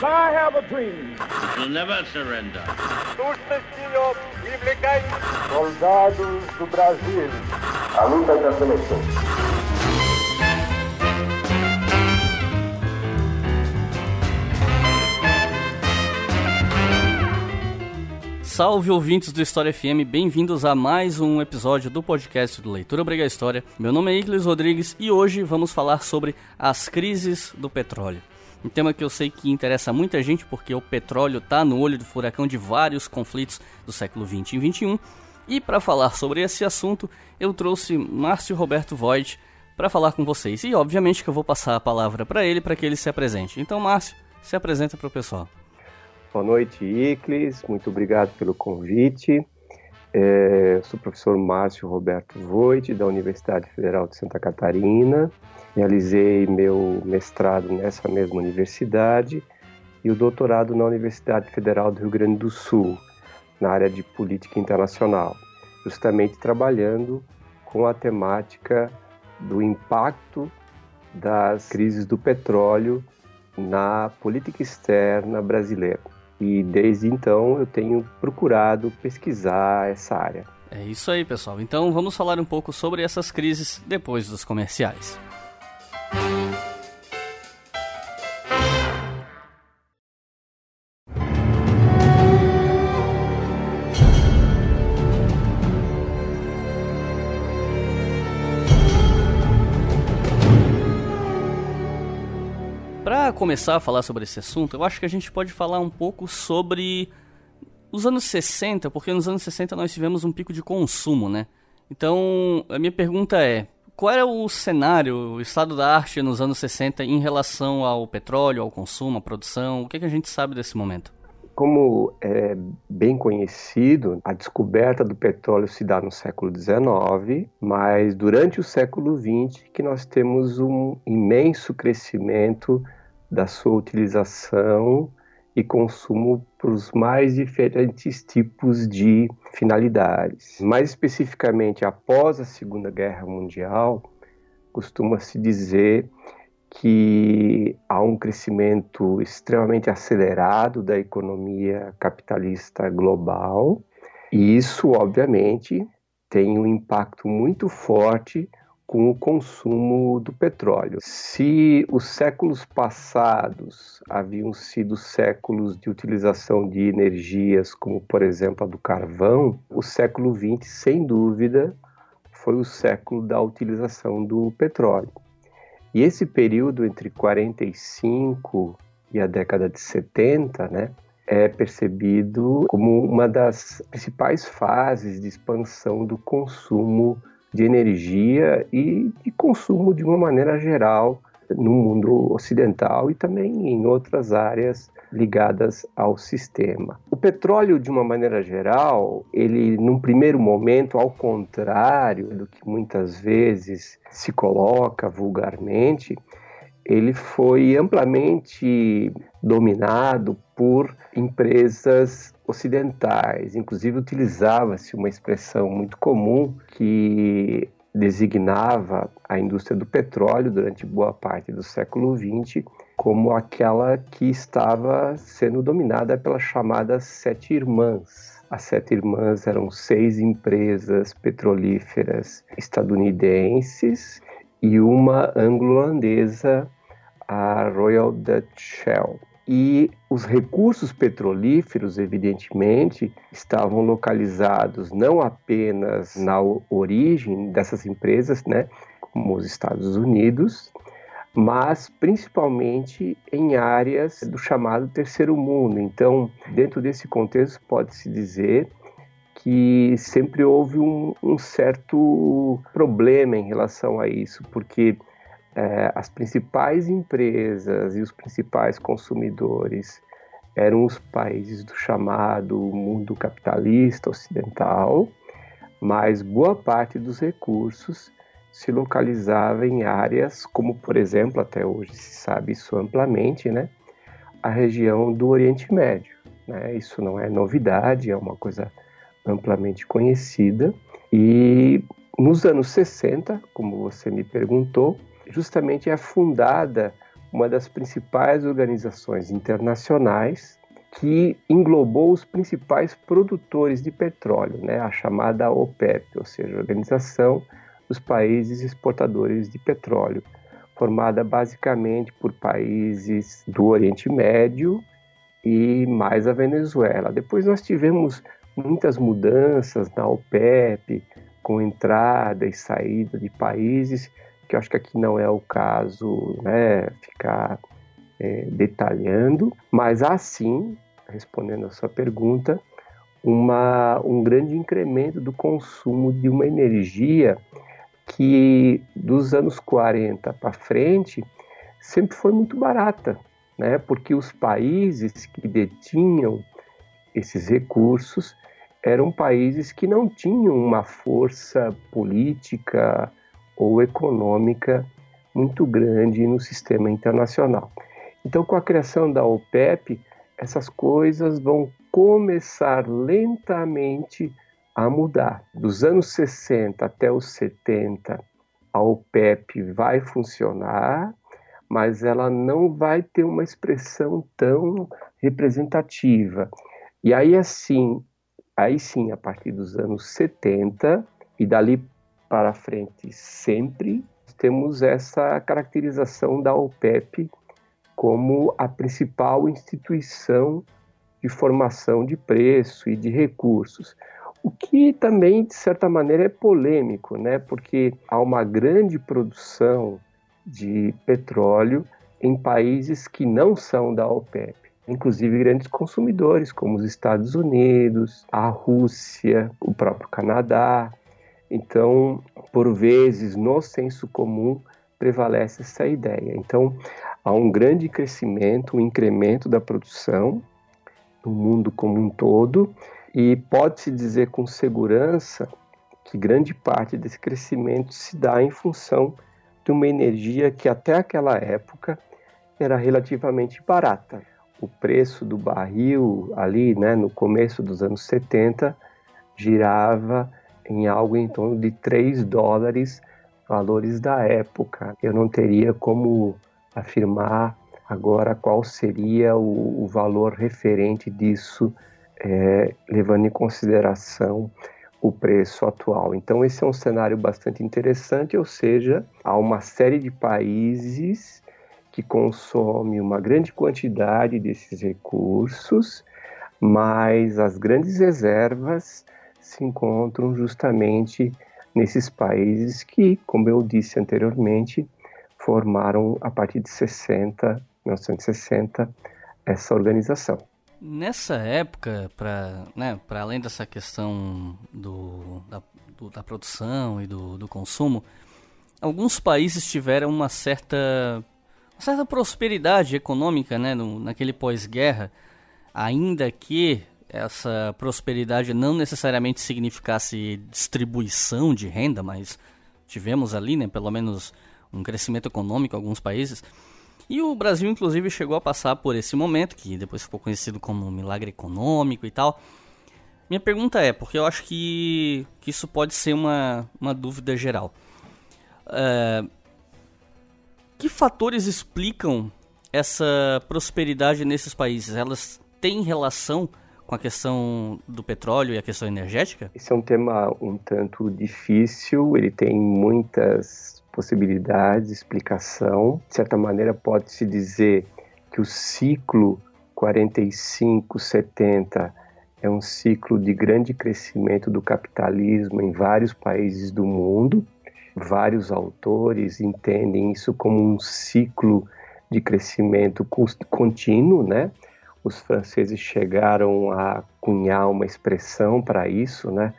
I have a dream. We'll never surrender. Soldados do Brasil. A luta da seleção. Salve ouvintes do História FM, bem-vindos a mais um episódio do podcast do Leitura Obriga História. Meu nome é Iclis Rodrigues e hoje vamos falar sobre as crises do petróleo. Um tema que eu sei que interessa muita gente porque o petróleo está no olho do furacão de vários conflitos do século 20 e 21. E para falar sobre esse assunto, eu trouxe Márcio Roberto Voigt para falar com vocês. E obviamente que eu vou passar a palavra para ele para que ele se apresente. Então, Márcio, se apresenta para o pessoal. Boa noite, Iclis. Muito obrigado pelo convite. É, sou o professor Márcio Roberto Voigt, da Universidade Federal de Santa Catarina. Realizei meu mestrado nessa mesma universidade e o doutorado na Universidade Federal do Rio Grande do Sul, na área de política internacional, justamente trabalhando com a temática do impacto das crises do petróleo na política externa brasileira. E desde então eu tenho procurado pesquisar essa área. É isso aí, pessoal. Então vamos falar um pouco sobre essas crises depois dos comerciais. Para começar a falar sobre esse assunto, eu acho que a gente pode falar um pouco sobre os anos 60, porque nos anos 60 nós tivemos um pico de consumo, né? Então, a minha pergunta é: qual era o cenário, o estado da arte nos anos 60 em relação ao petróleo, ao consumo, à produção? O que, é que a gente sabe desse momento? Como é bem conhecido, a descoberta do petróleo se dá no século XIX, mas durante o século XX que nós temos um imenso crescimento da sua utilização e consumo para os mais diferentes tipos de finalidades. Mais especificamente, após a Segunda Guerra Mundial, costuma-se dizer que há um crescimento extremamente acelerado da economia capitalista global, e isso, obviamente, tem um impacto muito forte com o consumo do petróleo. Se os séculos passados haviam sido séculos de utilização de energias, como por exemplo a do carvão, o século XX, sem dúvida, foi o século da utilização do petróleo. E esse período entre 45 e a década de 70, né, é percebido como uma das principais fases de expansão do consumo de energia e de consumo de uma maneira geral no mundo ocidental e também em outras áreas ligadas ao sistema. O petróleo, de uma maneira geral, ele, num primeiro momento, ao contrário do que muitas vezes se coloca vulgarmente, ele foi amplamente dominado por empresas ocidentais. Inclusive, utilizava-se uma expressão muito comum que designava a indústria do petróleo durante boa parte do século XX como aquela que estava sendo dominada pelas chamadas Sete Irmãs. As Sete Irmãs eram seis empresas petrolíferas estadunidenses e uma anglo-holandesa, a Royal Dutch Shell. E os recursos petrolíferos, evidentemente, estavam localizados não apenas na origem dessas empresas, né, como os Estados Unidos, mas principalmente em áreas do chamado terceiro mundo. Então, dentro desse contexto, pode-se dizer que sempre houve um, um certo problema em relação a isso, porque é, as principais empresas e os principais consumidores eram os países do chamado mundo capitalista ocidental, mas boa parte dos recursos se localizava em áreas como, por exemplo, até hoje se sabe isso amplamente, né, a região do Oriente Médio. Né? Isso não é novidade, é uma coisa amplamente conhecida. E nos anos 60, como você me perguntou, justamente é fundada uma das principais organizações internacionais que englobou os principais produtores de petróleo, né, a chamada OPEP, ou seja, Organização dos Países Exportadores de Petróleo, formada basicamente por países do Oriente Médio e mais a Venezuela. Depois nós tivemos muitas mudanças na OPEP, com entrada e saída de países, que eu acho que aqui não é o caso né, ficar é, detalhando, mas há sim, respondendo a sua pergunta, uma, um grande incremento do consumo de uma energia que dos anos 40 para frente sempre foi muito barata, né? porque os países que detinham esses recursos eram países que não tinham uma força política ou econômica muito grande no sistema internacional. Então, com a criação da OPEP, essas coisas vão começar lentamente a mudar. Dos anos 60 até os 70, a OPEP vai funcionar, mas ela não vai ter uma expressão tão representativa. E aí, assim, aí sim, a partir dos anos 70 e dali para frente sempre, temos essa caracterização da OPEP como a principal instituição de formação de preço e de recursos. O que também, de certa maneira, é polêmico, né? porque há uma grande produção de petróleo em países que não são da OPEP, inclusive grandes consumidores, como os Estados Unidos, a Rússia, o próprio Canadá. Então, por vezes, no senso comum, prevalece essa ideia. Então, há um grande crescimento, um incremento da produção no mundo como um todo, e pode-se dizer com segurança que grande parte desse crescimento se dá em função de uma energia que até aquela época era relativamente barata. O preço do barril ali, né, no começo dos anos 70, girava em algo em torno de 3 dólares, valores da época. Eu não teria como afirmar agora qual seria o, o valor referente disso é, levando em consideração o preço atual. Então, esse é um cenário bastante interessante, ou seja, há uma série de países que consomem uma grande quantidade desses recursos, mas as grandes reservas se encontram justamente nesses países que, como eu disse anteriormente, formaram a partir de 60, 1960 essa organização. Nessa época, para né, além dessa questão do, da, do, da produção e do, do, consumo, alguns países tiveram uma certa, uma certa prosperidade econômica né, no, naquele pós-guerra, ainda que essa prosperidade não necessariamente significasse distribuição de renda, mas tivemos ali, né, pelo menos um crescimento econômico em alguns países. E o Brasil, inclusive, chegou a passar por esse momento, que depois ficou conhecido como milagre econômico e tal. Minha pergunta é, porque eu acho que, que isso pode ser uma, uma dúvida geral. É, que fatores explicam essa prosperidade nesses países? Elas têm relação com a questão do petróleo e a questão energética? Esse é um tema um tanto difícil, ele tem muitas possibilidades, explicação. De certa maneira, pode-se dizer que o ciclo 45-70 é um ciclo de grande crescimento do capitalismo em vários países do mundo. Vários autores entendem isso como um ciclo de crescimento contínuo, né? Os franceses chegaram a cunhar uma expressão para isso, né?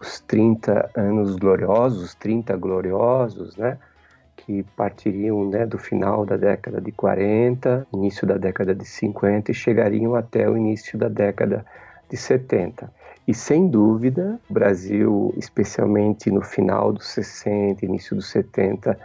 os 30 anos gloriosos, 30 gloriosos, né? que partiriam né, do final da década de 40, início da década de 50 e chegariam até o início da década de 70. E sem dúvida, o Brasil, especialmente no final dos 60, início dos 70,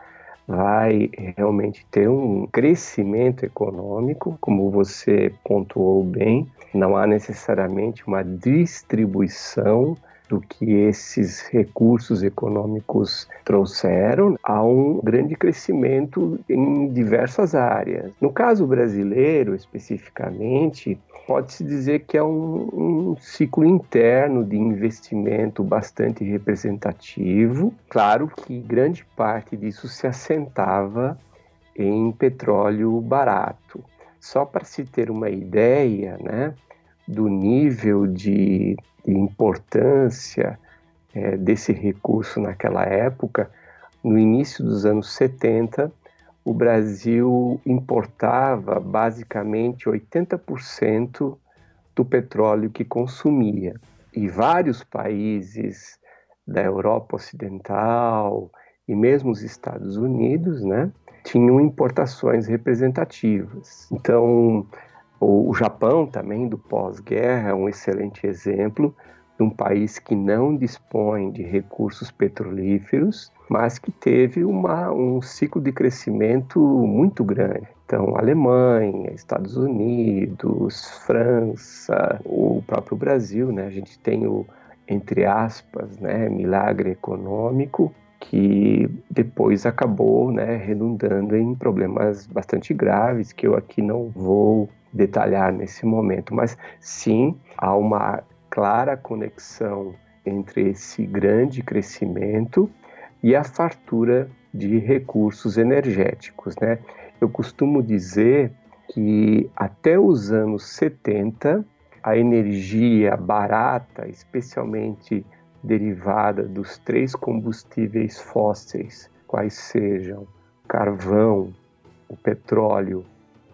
vai realmente ter um crescimento econômico, como você pontuou bem. Não há necessariamente uma distribuição do que esses recursos econômicos trouxeram a um grande crescimento em diversas áreas. No caso brasileiro, especificamente, pode-se dizer que é um, um, ciclo interno de investimento bastante representativo. Claro que grande parte disso se assentava em petróleo barato. Só para se ter uma ideia né, do nível de, de importância é, desse recurso naquela época, no início dos anos 70, o Brasil importava basicamente 80% do petróleo que consumia. E vários países da Europa Ocidental e mesmo os Estados Unidos, né, tinham importações representativas. Então, o Japão também do pós-guerra é um excelente exemplo de um país que não dispõe de recursos petrolíferos, mas que teve uma, um ciclo de crescimento muito grande. Então, Alemanha, Estados Unidos, França, o próprio Brasil, né? A gente tem o, entre aspas, né, milagre econômico, que depois acabou né, redundando em problemas bastante graves que eu aqui não vou detalhar nesse momento, mas sim há uma clara conexão entre esse grande crescimento e a fartura de recursos energéticos. Né? Eu costumo dizer que até os anos 70, a energia barata, especialmente derivada dos três combustíveis fósseis, quais sejam carvão, o petróleo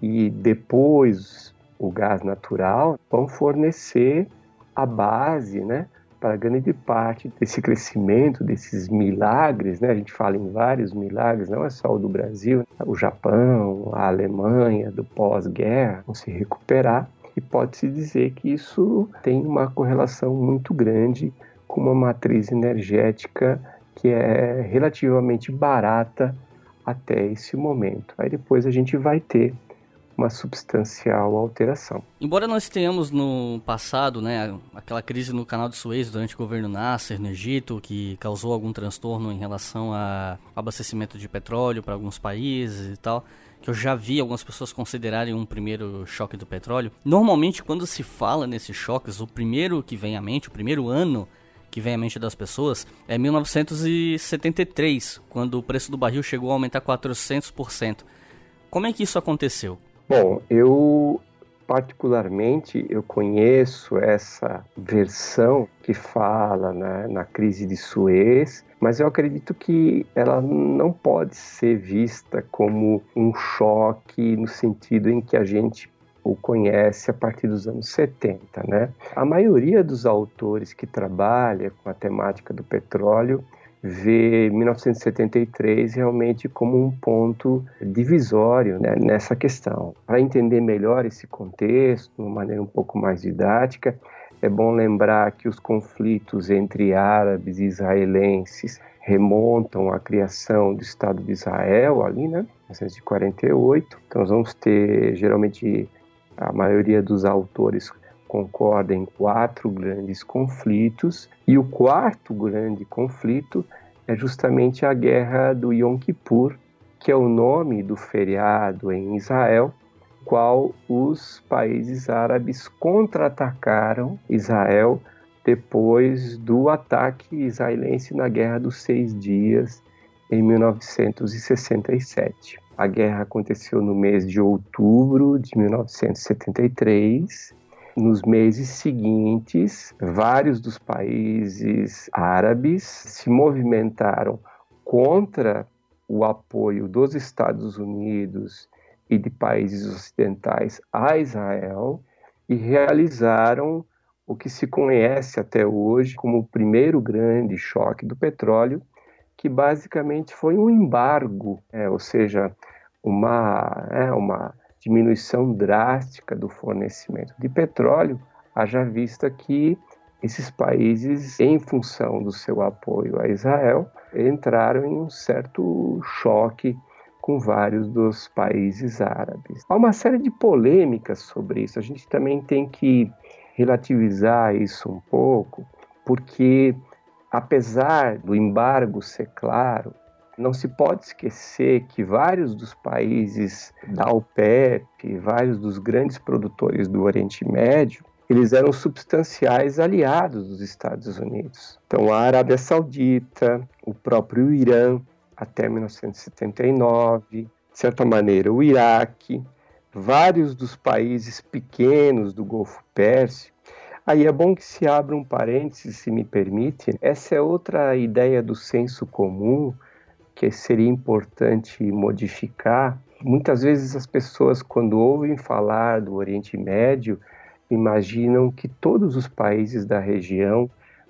e depois o gás natural, vão fornecer a base, né, para grande parte desse crescimento, desses milagres, né? A gente fala em vários milagres, não é só o do Brasil, o Japão, a Alemanha do pós-guerra se recuperar e pode-se dizer que isso tem uma correlação muito grande com uma matriz energética que é relativamente barata até esse momento. Aí depois a gente vai ter uma substancial alteração. Embora nós tenhamos no passado, né, aquela crise no canal de Suez durante o governo Nasser no Egito, que causou algum transtorno em relação ao abastecimento de petróleo para alguns países e tal, que eu já vi algumas pessoas considerarem um primeiro choque do petróleo. Normalmente, quando se fala nesses choques, o primeiro que vem à mente, o primeiro ano que vem à mente das pessoas é 1973, quando o preço do barril chegou a aumentar 400%. Como é que isso aconteceu? Bom, eu particularmente eu conheço essa versão que fala né, na crise de Suez, mas eu acredito que ela não pode ser vista como um choque no sentido em que a gente o conhece a partir dos anos 70, né? A maioria dos autores que trabalha com a temática do petróleo vê 1973 realmente como um ponto divisório né, nessa questão. Para entender melhor esse contexto, de uma maneira um pouco mais didática, é bom lembrar que os conflitos entre árabes e israelenses remontam à criação do Estado de Israel ali, né, 1948. Então nós vamos ter geralmente a maioria dos autores concorda em quatro grandes conflitos, e o quarto grande conflito é justamente a guerra do Yom Kippur, que é o nome do feriado em Israel, qual os países árabes contra-atacaram Israel depois do ataque israelense na Guerra dos Seis Dias em 1967. A guerra aconteceu no mês de outubro de 1973. Nos meses seguintes, vários dos países árabes se movimentaram contra o apoio dos Estados Unidos e de países ocidentais a Israel e realizaram o que se conhece até hoje como o primeiro grande choque do petróleo, que basicamente foi um embargo, é, ou seja, uma, é, uma diminuição drástica do fornecimento de petróleo, haja vista que esses países, em função do seu apoio a Israel, entraram em um certo choque com vários dos países árabes. Há uma série de polêmicas sobre isso, a gente também tem que relativizar isso um pouco, porque apesar do embargo ser claro, não se pode esquecer que vários dos países da OPEP, vários dos grandes produtores do Oriente Médio, eles eram substanciais aliados dos Estados Unidos. Então, a Arábia Saudita, o próprio Irã, até 1979, de certa maneira, o Iraque, vários dos países pequenos do Golfo Pérsico. Aí é bom que se abra um parênteses, se me permite. Essa é outra ideia do senso comum que seria importante modificar. Muitas vezes as pessoas, quando ouvem falar do Oriente Médio, imaginam que todos os países da região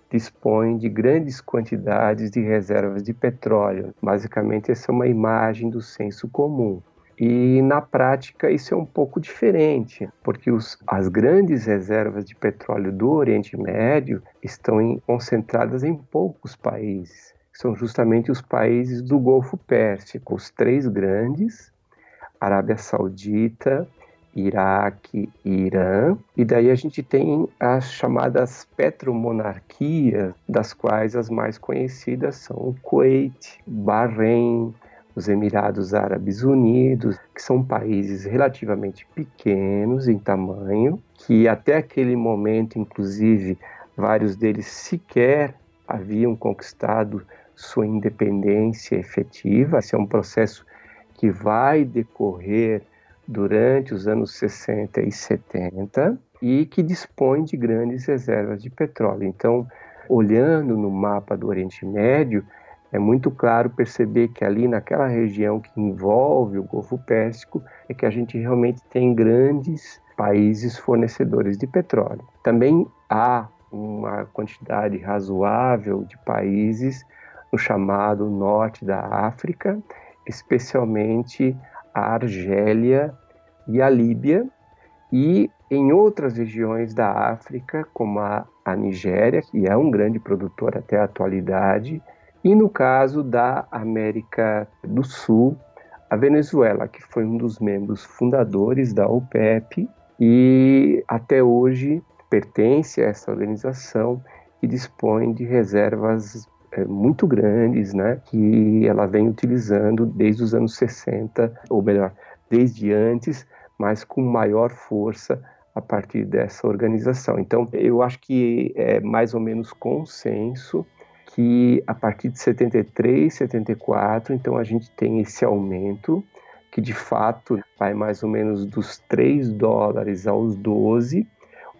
dispõem de grandes quantidades de reservas de petróleo. Basicamente, essa é uma imagem do senso comum. E na prática isso é um pouco diferente, porque os, as grandes reservas de petróleo do Oriente Médio estão em, concentradas em poucos países. São justamente os países do Golfo Pérsico, os três grandes, Arábia Saudita, Iraque e Irã. E daí a gente tem as chamadas petromonarquias, das quais as mais conhecidas são o Kuwait, Bahrein, os Emirados Árabes Unidos, que são países relativamente pequenos em tamanho, que até aquele momento, inclusive, vários deles sequer haviam conquistado sua independência efetiva. Esse é um processo que vai decorrer durante os anos 60 e 70 e que dispõe de grandes reservas de petróleo. Então, olhando no mapa do Oriente Médio, é muito claro perceber que ali naquela região que envolve o Golfo Pérsico é que a gente realmente tem grandes países fornecedores de petróleo. Também há uma quantidade razoável de países no chamado norte da África, especialmente a Argélia e a Líbia, e em outras regiões da África, como a, a Nigéria, que é um grande produtor até a atualidade, e no caso da América do Sul, a Venezuela, que foi um dos membros fundadores da OPEP e até hoje pertence a essa organização e dispõe de reservas muito grandes, né, que ela vem utilizando desde os anos 60, ou melhor, desde antes, mas com maior força a partir dessa organização. Então, eu acho que é mais ou menos consenso que a partir de 73, 74, então a gente tem esse aumento que de fato vai mais ou menos dos 3 dólares aos 12,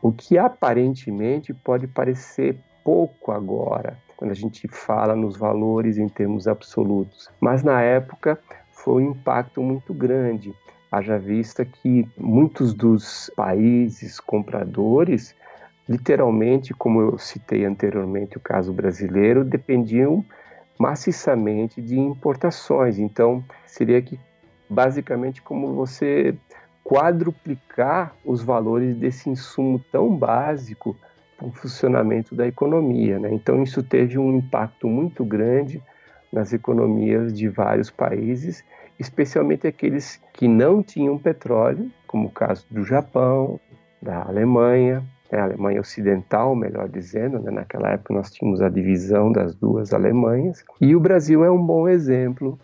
o que aparentemente pode parecer pouco agora, quando a gente fala nos valores em termos absolutos. Mas na época foi um impacto muito grande, haja vista que muitos dos países compradores, literalmente, como eu citei anteriormente o caso brasileiro, dependiam maciçamente de importações. Então, seria que basicamente como você quadruplicar os valores desse insumo tão básico o funcionamento da economia. Né? Então, isso teve um impacto muito grande nas economias de vários países, especialmente aqueles que não tinham petróleo, como o caso do Japão, da Alemanha, né? a Alemanha Ocidental, melhor dizendo, né? naquela época nós tínhamos a divisão das duas Alemanhas, e o Brasil é um bom exemplo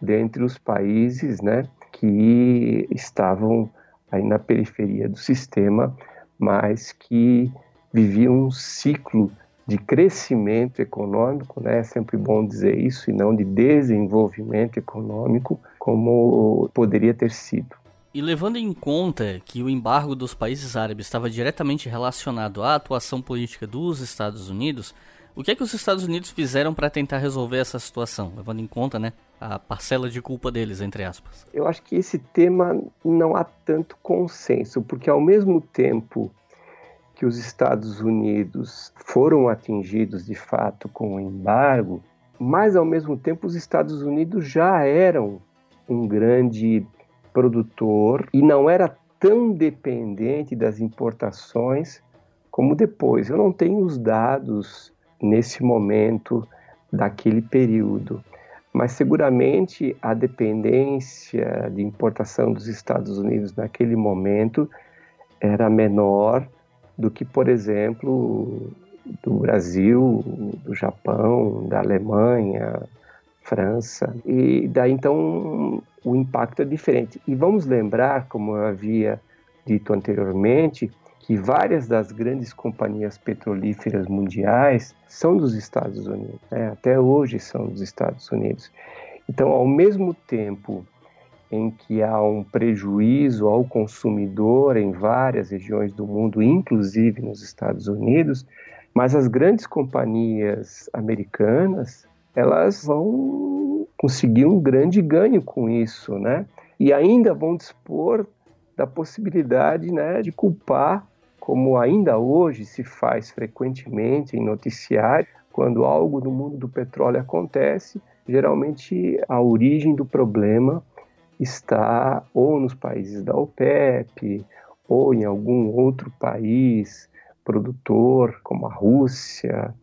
dentre os países né, que estavam aí na periferia do sistema, mas que vivia um ciclo de crescimento econômico, né? É sempre bom dizer isso, e não de desenvolvimento econômico, como poderia ter sido. E levando em conta que o embargo dos países árabes estava diretamente relacionado à atuação política dos Estados Unidos, o que é que os Estados Unidos fizeram para tentar resolver essa situação, levando em conta, né, a parcela de culpa deles, entre aspas? Eu acho que esse tema não há tanto consenso, porque ao mesmo tempo que os Estados Unidos foram atingidos de fato com o embargo, mas ao mesmo tempo os Estados Unidos já eram um grande produtor e não era tão dependente das importações como depois. Eu não tenho os dados nesse momento daquele período, mas seguramente a dependência de importação dos Estados Unidos naquele momento era menor do que, por exemplo, do Brasil, do Japão, da Alemanha, França. E daí então o impacto é diferente. E vamos lembrar, como eu havia dito anteriormente, que várias das grandes companhias petrolíferas mundiais são dos Estados Unidos, né? até hoje são dos Estados Unidos. Então, ao mesmo tempo em que há um prejuízo ao consumidor em várias regiões do mundo, inclusive nos Estados Unidos, mas as grandes companhias americanas elas vão conseguir um grande ganho com isso, né? E ainda vão dispor da possibilidade, né, de culpar, como ainda hoje se faz frequentemente em noticiário, quando algo no mundo do petróleo acontece, geralmente a origem do problema está ou nos países da OPEP ou em algum outro país produtor, como a Rússia,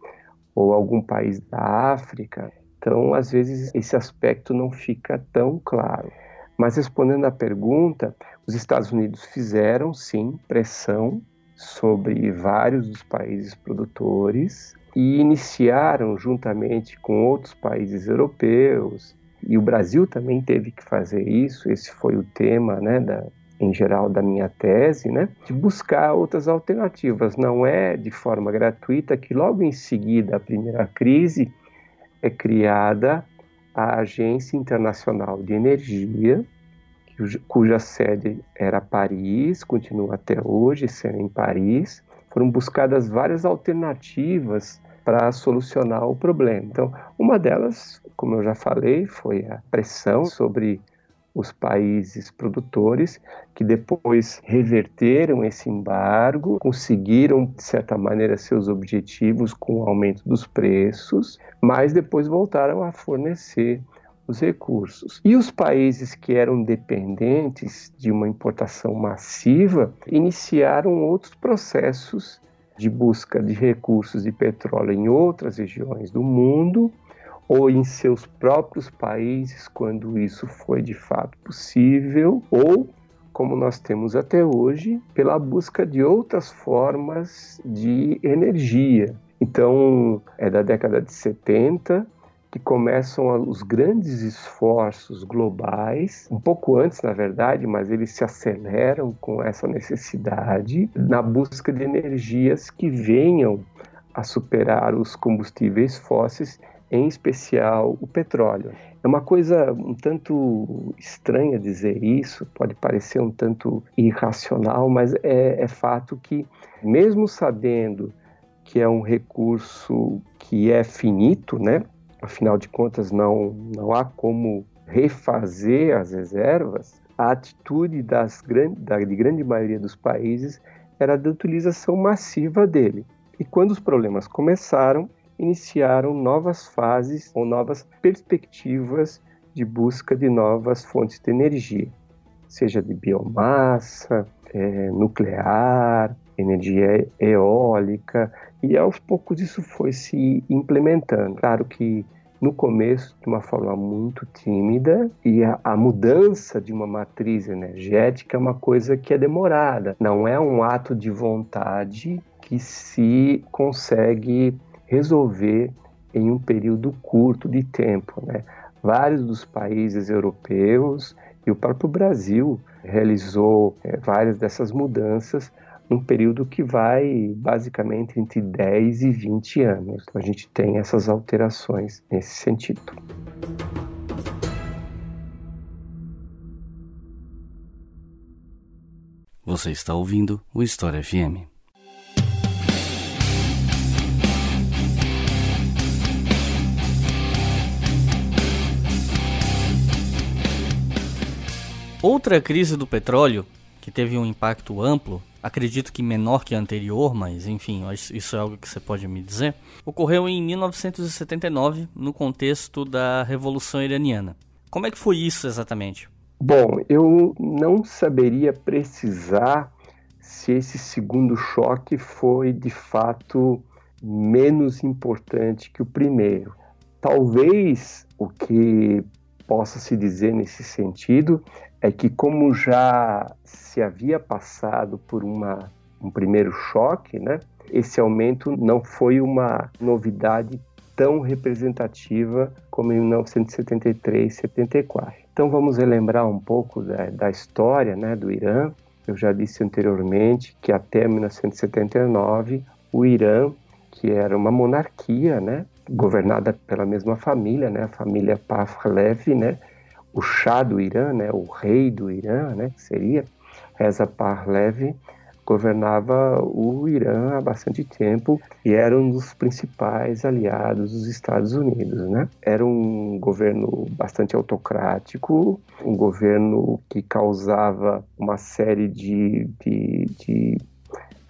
ou algum país da África. Então, às vezes, esse aspecto não fica tão claro. Mas respondendo à pergunta, os Estados Unidos fizeram sim pressão sobre vários dos países produtores e iniciaram, juntamente com outros países europeus, e o Brasil também teve que fazer isso, esse foi o tema né, da, em geral da minha tese, né, de buscar outras alternativas. Não é de forma gratuita que logo em seguida a primeira crise é criada a Agência Internacional de Energia, cuja sede era Paris, continua até hoje sendo em Paris. Foram buscadas várias alternativas para solucionar o problema. Então, uma delas, como eu já falei, foi a pressão sobre os países produtores que depois reverteram esse embargo, conseguiram de certa maneira seus objetivos com o aumento dos preços, mas depois voltaram a fornecer os recursos. E os países que eram dependentes de uma importação massiva iniciaram outros processos de busca de recursos de petróleo em outras regiões do mundo ou em seus próprios países, quando isso foi de fato possível, ou, como nós temos até hoje, pela busca de outras formas de energia. Então, é da década de 70 que começam os grandes esforços globais, um pouco antes, na verdade, mas eles se aceleram com essa necessidade na busca de energias que venham a superar os combustíveis fósseis em especial o petróleo. É uma coisa um tanto estranha dizer isso, pode parecer um tanto irracional, mas é, é fato que, mesmo sabendo que é um recurso que é finito, né? Afinal de contas não, não há como refazer as reservas, a atitude das da de grande maioria dos países era de utilização massiva dele. E quando os problemas começaram, iniciaram novas fases ou novas perspectivas de busca de novas fontes de energia, seja de biomassa, é, nuclear, energia eólica, e aos poucos isso foi se implementando. Claro que no começo de uma forma muito tímida e a, a, mudança de uma matriz energética é uma coisa que é demorada, não é um ato de vontade que se consegue resolver em um período curto de tempo. Né? Vários dos países europeus e o próprio Brasil realizou é, várias dessas mudanças num período que vai basicamente entre 10 e 20 anos. Então a gente tem essas alterações nesse sentido. Você está ouvindo o História FM. Outra crise do petróleo, que teve um impacto amplo, acredito que menor que a anterior, mas enfim, isso é algo que você pode me dizer, ocorreu em 1979, no contexto da Revolução Iraniana. Como é que foi isso exatamente? Bom, eu não saberia precisar se esse segundo choque foi de fato menos importante que o primeiro. Talvez o que possa se dizer nesse sentido é que, como já se havia passado por uma, um primeiro choque, né, esse aumento não foi uma novidade tão representativa como em 1973, 74. Então vamos relembrar um pouco da, da história né, do Irã. Eu já disse anteriormente que até 1979 o Irã, que era uma monarquia, né, governada pela mesma família, né, a família Pahlavi, né, o Shah do Irã, né, o rei do Irã, né, que seria Reza Pahlavi, governava o Irã há bastante tempo e era um dos principais aliados dos Estados Unidos, né? Era um governo bastante autocrático, um governo que causava uma série de, de, de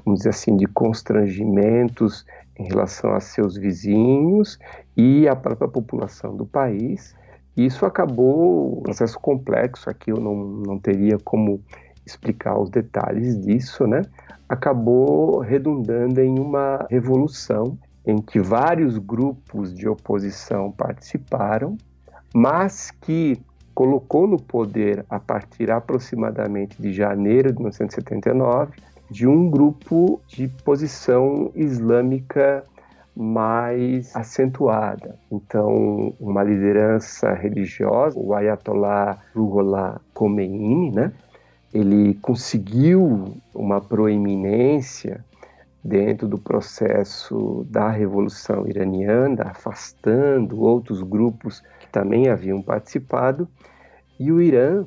vamos dizer assim, de constrangimentos em relação a seus vizinhos e à própria população do país. Isso acabou um processo complexo, aqui eu não, não teria como explicar os detalhes disso, né, acabou redundando em uma revolução em que vários grupos de oposição participaram, mas que colocou no poder, a partir aproximadamente de janeiro de 1979, de um grupo de posição islâmica mais acentuada. Então, uma liderança religiosa, o Ayatollah Ruhollah Khomeini, né, ele conseguiu uma proeminência dentro do processo da Revolução Iraniana, afastando outros grupos que também haviam participado, e o Irã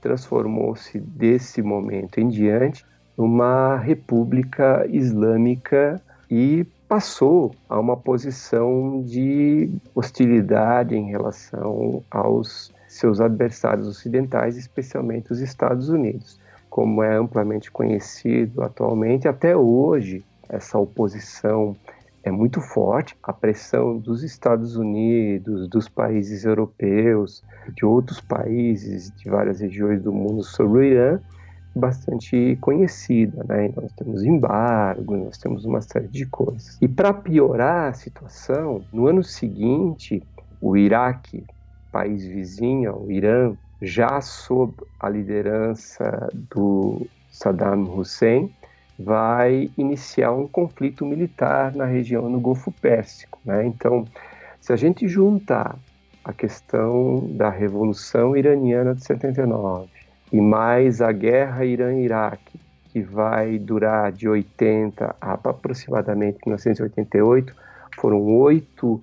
transformou-se desse momento em diante numa república islâmica e passou a uma posição de hostilidade em relação aos seus adversários ocidentais, especialmente os Estados Unidos. Como é amplamente conhecido atualmente, até hoje essa oposição é muito forte. A pressão dos Estados Unidos, dos países europeus, de outros países de várias regiões do mundo sobre o Irã bastante conhecida, né? Nós temos embargo, nós temos uma série de coisas. E para piorar a situação, no ano seguinte, o Iraque país vizinho, o Irã, já sob a liderança do Saddam Hussein, vai iniciar um conflito militar na região no Golfo Pérsico. Né? Então, se a gente juntar a questão da Revolução Iraniana de 79 e mais a guerra Irã-Iraque, que vai durar de 80 a aproximadamente 1988, foram oito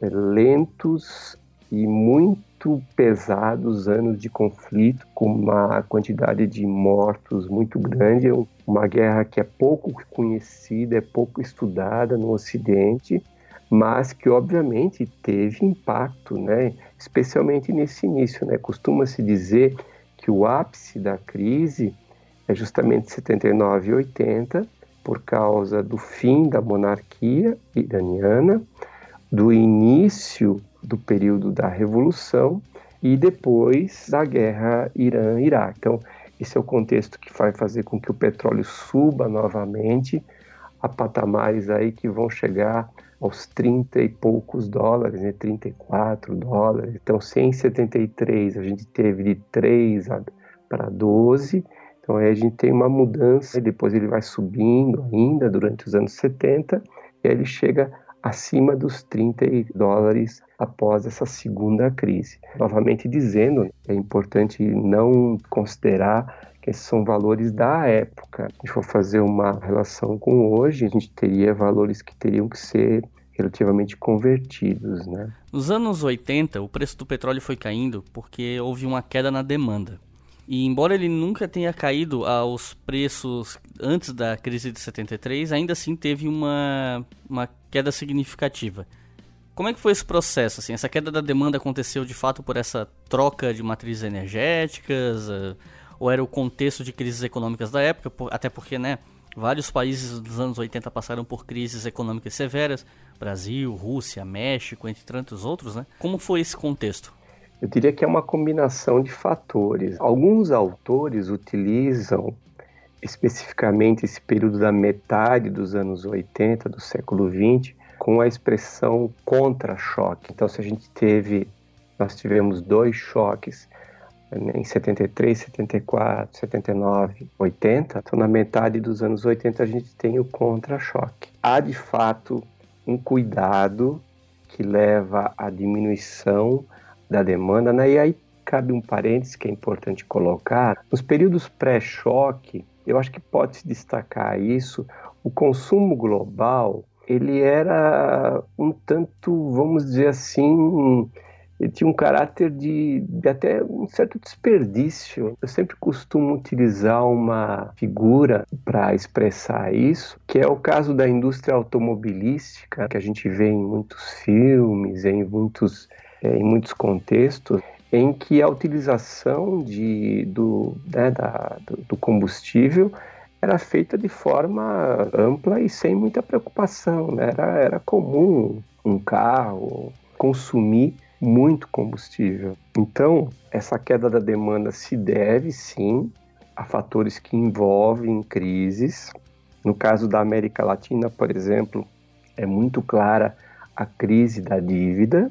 lentos e muito pesados anos de conflito, com uma quantidade de mortos muito grande, uma guerra que é pouco conhecida, é pouco estudada no Ocidente, mas que obviamente teve impacto, né? especialmente nesse início. Né? Costuma-se dizer que o ápice da crise é justamente 79 e 80, por causa do fim da monarquia iraniana, do início do período da Revolução e depois da guerra Irã-Iraque. Então, esse é o contexto que vai fazer com que o petróleo suba novamente a patamares aí que vão chegar aos 30 e poucos dólares, né, 34 dólares. Então, 173 a gente teve de 3 para 12. Então, aí a gente tem uma mudança, depois ele vai subindo ainda durante os anos 70, e aí ele chega acima dos 30 dólares após essa segunda crise. Novamente dizendo, é importante não considerar esses são valores da época. Se a gente for fazer uma relação com hoje, a gente teria valores que teriam que ser relativamente convertidos, né? Nos anos 80, o preço do petróleo foi caindo porque houve uma queda na demanda. E embora ele nunca tenha caído aos preços antes da crise de 73, ainda assim teve uma, uma queda significativa. Como é que foi esse processo? Assim, essa queda da demanda aconteceu de fato por essa troca de matrizes energéticas? Ou era o contexto de crises econômicas da época? Por, até porque, né, vários países dos anos 80 passaram por crises econômicas severas. Brasil, Rússia, México, entre tantos outros, né? Como foi esse contexto? Eu diria que é uma combinação de fatores. Alguns autores utilizam especificamente esse período da metade dos anos 80 do século 20 com a expressão contra-choque. Então, se a gente teve, nós tivemos dois choques em 73, 74, 79, 80. Então, na metade dos anos 80, a gente tem o contra-choque. Há, de fato, um cuidado que leva à diminuição da demanda, né? E aí cabe um parênteses que é importante colocar. Nos períodos pré-choque, eu acho que pode se destacar isso, o consumo global, ele era um tanto, vamos dizer assim, ele tinha um caráter de, de, até um certo desperdício. Eu sempre costumo utilizar uma figura para expressar isso, que é o caso da indústria automobilística, que a gente vê em muitos filmes, em muitos, é, em muitos contextos, em que a utilização de, do, né, da, do combustível era feita de forma ampla e sem muita preocupação. Né? Era, era comum um carro consumir muito combustível. Então, essa queda da demanda se deve sim a fatores que envolvem crises. No caso da América Latina, por exemplo, é muito clara a crise da dívida,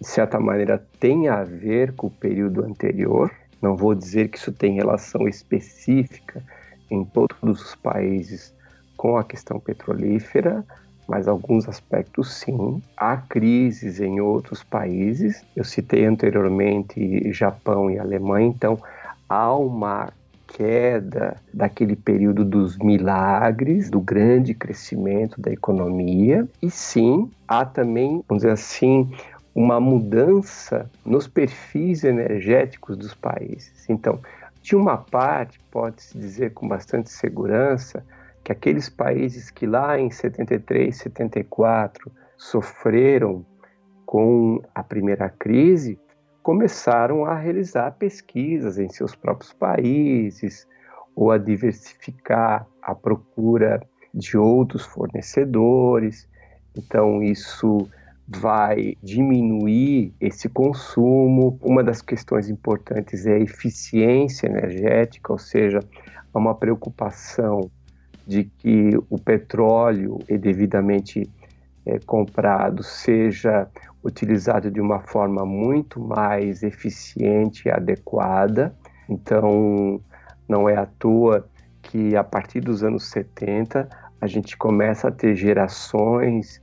de certa maneira tem a ver com o período anterior. Não vou dizer que isso tem relação específica em todos os países com a questão petrolífera, mas alguns aspectos sim. Há crises em outros países. Eu citei anteriormente Japão e Alemanha, então há uma queda daquele período dos milagres, do grande crescimento da economia, e sim, há também, vamos dizer assim, uma mudança nos perfis energéticos dos países. Então, de uma parte, pode-se dizer com bastante segurança que aqueles países que lá em 73, 74 sofreram com a primeira crise começaram a realizar pesquisas em seus próprios países ou a diversificar a procura de outros fornecedores. Então, isso vai diminuir esse consumo. Uma das questões importantes é a eficiência energética, ou seja, uma preocupação de que o petróleo é devidamente é, comprado seja utilizado de uma forma muito mais eficiente e adequada. Então, não é à toa que a partir dos anos 70 a gente começa a ter gerações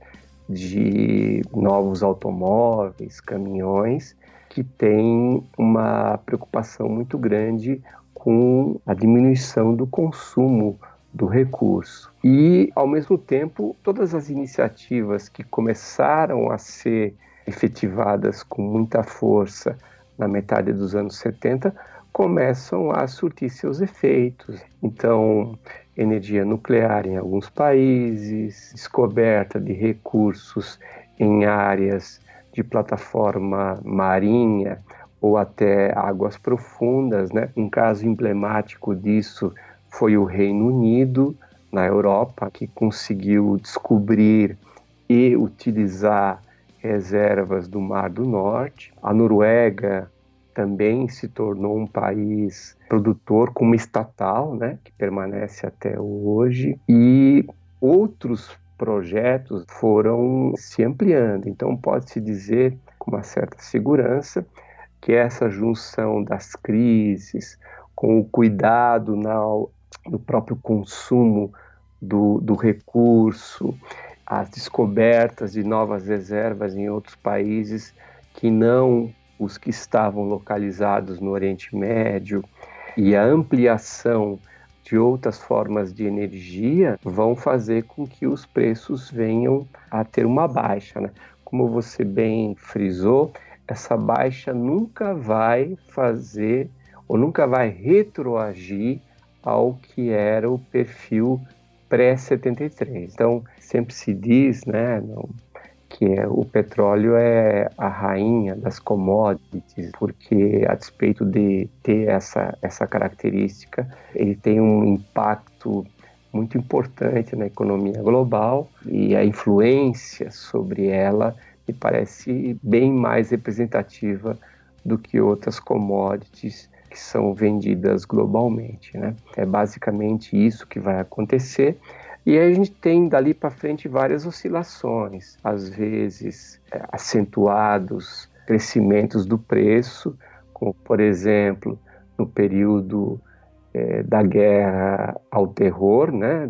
de novos automóveis, caminhões, que têm uma preocupação muito grande com a diminuição do consumo do recurso. E, ao mesmo tempo, todas as iniciativas que começaram a ser efetivadas com muita força na metade dos anos 70 começam a surtir seus efeitos. Então, energia nuclear em alguns países, descoberta de recursos em áreas de plataforma marinha ou até águas profundas, né? Um caso emblemático disso foi o Reino Unido, na Europa, que conseguiu descobrir e utilizar reservas do Mar do Norte. A Noruega também se tornou um país produtor como estatal, né, que permanece até hoje, e outros projetos foram se ampliando. Então pode-se dizer com uma certa segurança que essa junção das crises com o cuidado na, no próprio consumo do, do recurso, as descobertas de novas reservas em outros países que não os que estavam localizados no Oriente Médio e a ampliação de outras formas de energia vão fazer com que os preços venham a ter uma baixa. Né? Como você bem frisou, essa baixa nunca vai fazer ou nunca vai retroagir ao que era o perfil pré-73. Então, sempre se diz, né, que é, o petróleo é a rainha das commodities, porque a despeito de ter essa, essa característica, ele tem um impacto muito importante na economia global e a influência sobre ela me parece bem mais representativa do que outras commodities que são vendidas globalmente. Né? É basicamente isso que vai acontecer e aí a gente tem dali para frente várias oscilações, às vezes é, acentuados crescimentos do preço, como por exemplo no período é, da guerra ao terror, né,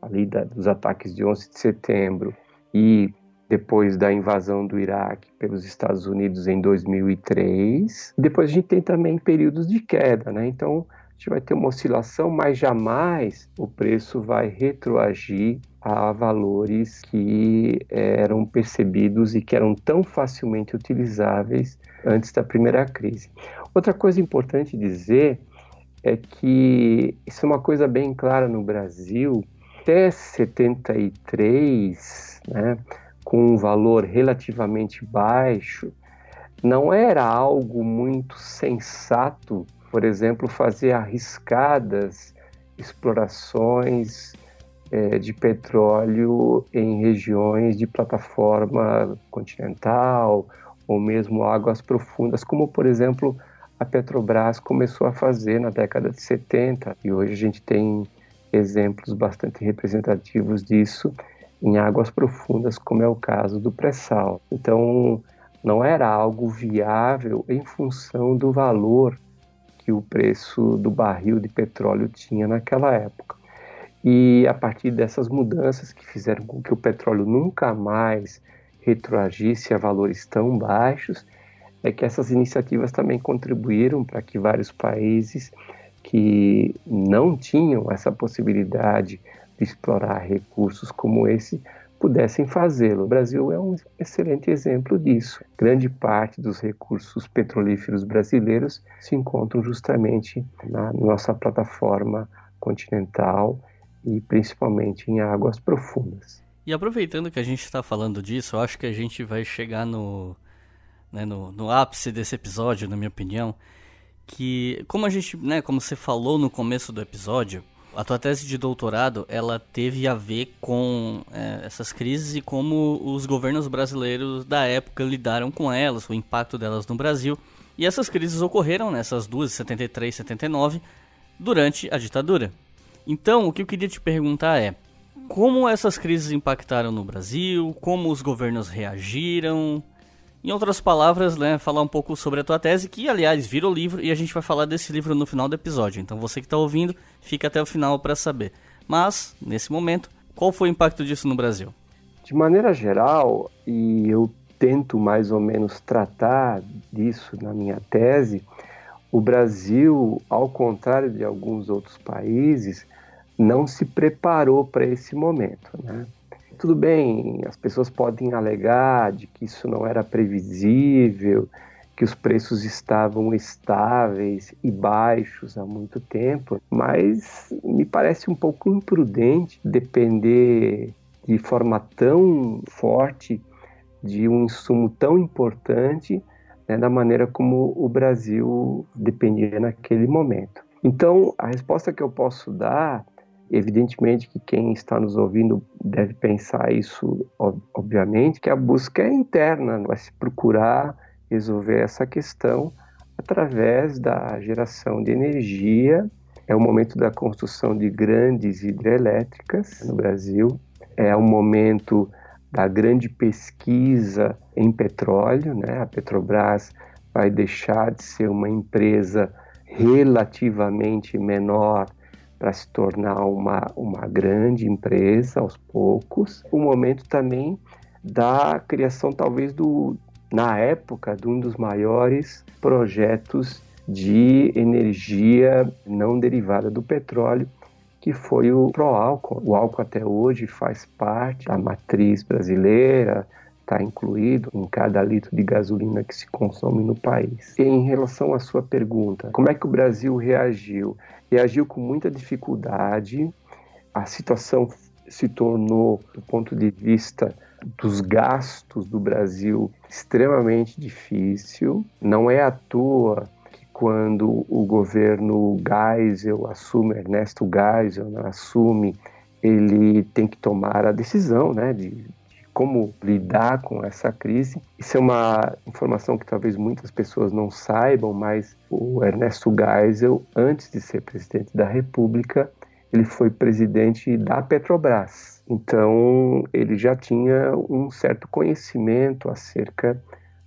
ali da, dos ataques de 11 de setembro e depois da invasão do Iraque pelos Estados Unidos em 2003. Depois a gente tem também períodos de queda, né? Então a gente vai ter uma oscilação, mas jamais o preço vai retroagir a valores que eram percebidos e que eram tão facilmente utilizáveis antes da primeira crise. Outra coisa importante dizer é que isso é uma coisa bem clara no Brasil. Até 73, né, com um valor relativamente baixo, não era algo muito sensato, por exemplo, fazer arriscadas explorações é, de petróleo em regiões de plataforma continental ou mesmo águas profundas, como por exemplo a Petrobras começou a fazer na década de 70 e hoje a gente tem exemplos bastante representativos disso em águas profundas, como é o caso do pré-sal. Então, não era algo viável em função do valor que o preço do barril de petróleo tinha naquela época. E a partir dessas mudanças que fizeram com que o petróleo nunca mais retroagisse a valores tão baixos, é que essas iniciativas também contribuíram para que vários países que não tinham essa possibilidade de explorar recursos como esse pudessem fazê-lo. O Brasil é um excelente exemplo disso. Grande parte dos recursos petrolíferos brasileiros se encontram justamente na nossa plataforma continental e principalmente em águas profundas. E aproveitando que a gente está falando disso, eu acho que a gente vai chegar no, né, no, no, ápice desse episódio, na minha opinião, que como a gente, né, como você falou no começo do episódio, a tua tese de doutorado ela teve a ver com é, essas crises e como os governos brasileiros da época lidaram com elas, o impacto delas no Brasil. E essas crises ocorreram nessas duas, 73 e 79, durante a ditadura. Então, o que eu queria te perguntar é: como essas crises impactaram no Brasil? Como os governos reagiram? Em outras palavras, né, falar um pouco sobre a tua tese, que aliás vira o livro e a gente vai falar desse livro no final do episódio. Então você que está ouvindo, fica até o final para saber. Mas, nesse momento, qual foi o impacto disso no Brasil? De maneira geral, e eu tento mais ou menos tratar disso na minha tese, o Brasil, ao contrário de alguns outros países, não se preparou para esse momento. Né? Tudo bem, as pessoas podem alegar de que isso não era previsível, que os preços estavam estáveis e baixos há muito tempo, mas me parece um pouco imprudente depender de forma tão forte de um insumo tão importante né, da maneira como o Brasil dependia naquele momento. Então, a resposta que eu posso dar Evidentemente que quem está nos ouvindo deve pensar isso, obviamente, que a busca é interna, vai se procurar resolver essa questão através da geração de energia. É o momento da construção de grandes hidrelétricas no Brasil, é o momento da grande pesquisa em petróleo, né? A Petrobras vai deixar de ser uma empresa relativamente menor para se tornar uma, uma grande empresa aos poucos. O momento também da criação, talvez, do, na época, de um dos maiores projetos de energia não derivada do petróleo, que foi o Proálcool. O álcool até hoje faz parte da matriz brasileira, está incluído em cada litro de gasolina que se consome no país. E em relação à sua pergunta, como é que o Brasil reagiu? Reagiu com muita dificuldade, a situação se tornou, do ponto de vista dos gastos do Brasil, extremamente difícil. Não é à toa que quando o governo Geisel assume, Ernesto Geisel né, assume, ele tem que tomar a decisão né, de como lidar com essa crise. Isso é uma informação que talvez muitas pessoas não saibam, mas o Ernesto Geisel, antes de ser presidente da República, ele foi presidente da Petrobras. Então, ele já tinha um certo conhecimento acerca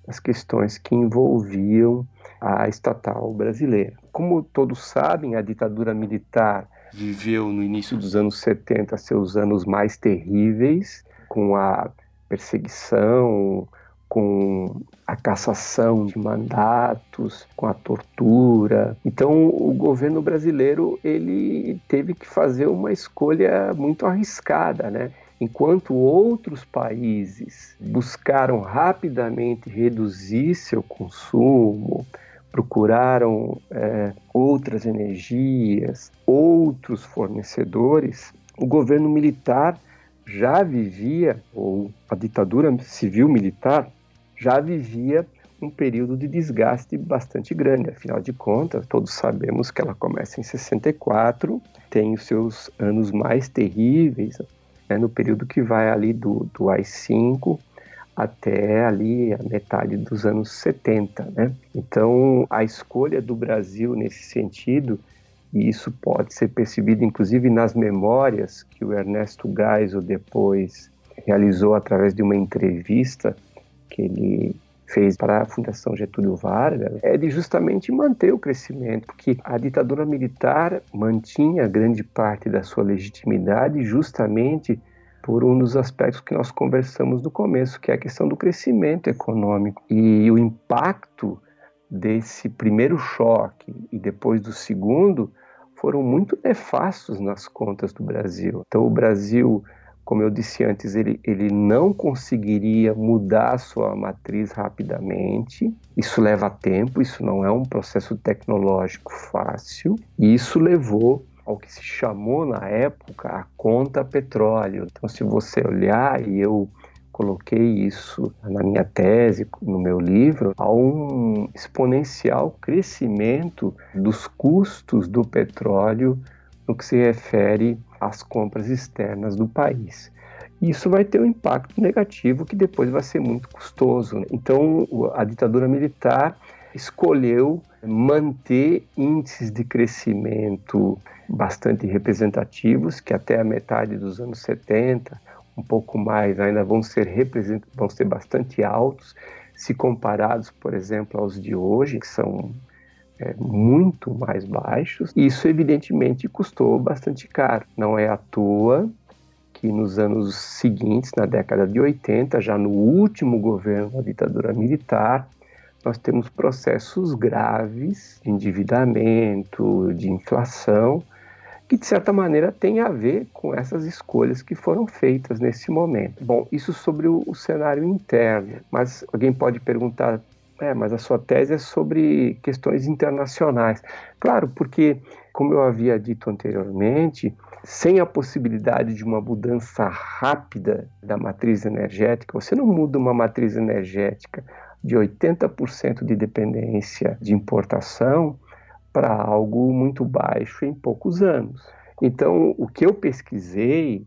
das questões que envolviam a estatal brasileira. Como todos sabem, a ditadura militar viveu no início dos anos 70 seus anos mais terríveis, com a perseguição, com a cassação de mandatos, com a tortura. Então, o governo brasileiro ele teve que fazer uma escolha muito arriscada, né? Enquanto outros países buscaram rapidamente reduzir seu consumo, procuraram é, outras energias, outros fornecedores, o governo militar já vivia, ou a ditadura civil-militar já vivia um período de desgaste bastante grande. Afinal de contas, todos sabemos que ela começa em 64, tem os seus anos mais terríveis, né, no período que vai ali do, do AI-5 até ali a metade dos anos 70. Né? Então, a escolha do Brasil nesse sentido, e isso pode ser percebido inclusive nas memórias que o Ernesto Geisel depois realizou através de uma entrevista que ele fez para a Fundação Getúlio Vargas. É de justamente manter o crescimento, porque a ditadura militar mantinha grande parte da sua legitimidade justamente por um dos aspectos que nós conversamos no começo, que é a questão do crescimento econômico. E o impacto desse primeiro choque e depois do segundo foram muito nefastos nas contas do Brasil. Então o Brasil como eu disse antes, ele, ele não conseguiria mudar sua matriz rapidamente. Isso leva tempo, isso não é um processo tecnológico fácil. E isso levou ao que se chamou na época a conta petróleo. Então, se você olhar, e eu coloquei isso na minha tese, no meu livro, há um exponencial crescimento dos custos do petróleo no que se refere às compras externas do país. Isso vai ter um impacto negativo que depois vai ser muito custoso. Né? Então, a ditadura militar escolheu manter índices de crescimento bastante representativos, que até a metade dos anos 70, um pouco mais, ainda vão ser, vão ser bastante altos, se comparados, por exemplo, aos de hoje, que são é, muito mais baixos. Isso, evidentemente, custou bastante caro. Não é à toa que nos anos seguintes, na década de 80, já no último governo da ditadura militar, nós temos processos graves de endividamento, de inflação, que de certa maneira tem a ver com essas escolhas que foram feitas nesse momento. Bom, isso sobre o, o cenário interno, mas alguém pode perguntar é, mas a sua tese é sobre questões internacionais. Claro, porque, como eu havia dito anteriormente, sem a possibilidade de uma mudança rápida da matriz energética, você não muda uma matriz energética de 80% de dependência de importação para algo muito baixo em poucos anos. Então, o que eu pesquisei,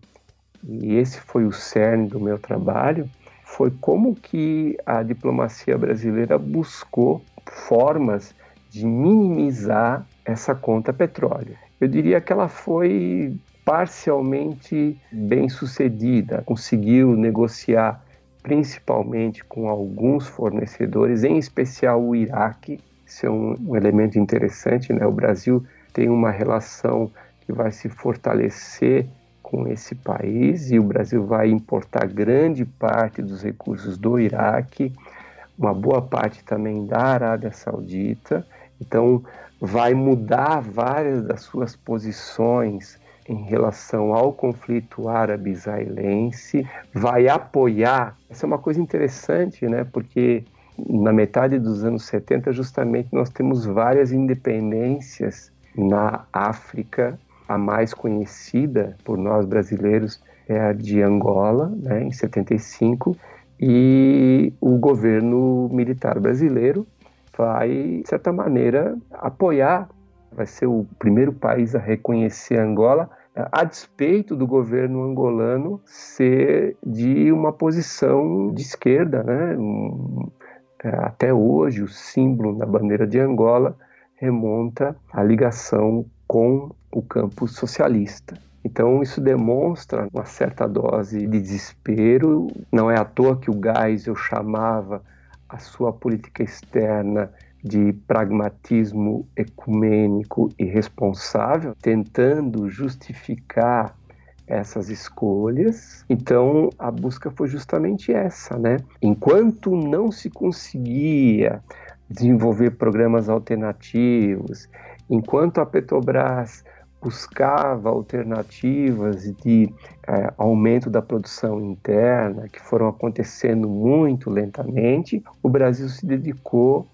e esse foi o cerne do meu trabalho, foi como que a diplomacia brasileira buscou formas de minimizar essa conta petróleo. Eu diria que ela foi parcialmente bem sucedida, conseguiu negociar principalmente com alguns fornecedores, em especial o Iraque. Isso é um, um elemento interessante, né? O Brasil tem uma relação que vai se fortalecer com esse país e o Brasil vai importar grande parte dos recursos do Iraque, uma boa parte também da Arábia Saudita. Então, vai mudar várias das suas posições em relação ao conflito árabe-israelense, vai apoiar. Essa é uma coisa interessante, né? Porque na metade dos anos 70, justamente, nós temos várias independências na África a mais conhecida por nós brasileiros é a de Angola, né, em 75, e o governo militar brasileiro vai, de certa maneira, apoiar, vai ser o primeiro país a reconhecer Angola, a despeito do governo angolano ser de uma posição de esquerda, né? É, até hoje, o símbolo na bandeira de Angola remonta à ligação com o campo socialista. Então, isso demonstra uma certa dose de desespero. Não é à toa que o Geisel chamava a sua política externa de pragmatismo ecumênico e responsável, tentando justificar essas escolhas. Então, a busca foi justamente essa, né? Enquanto não se conseguia desenvolver programas alternativos, enquanto a Petrobras buscava alternativas de é, aumento da produção interna, que foram acontecendo muito lentamente, o Brasil se dedicou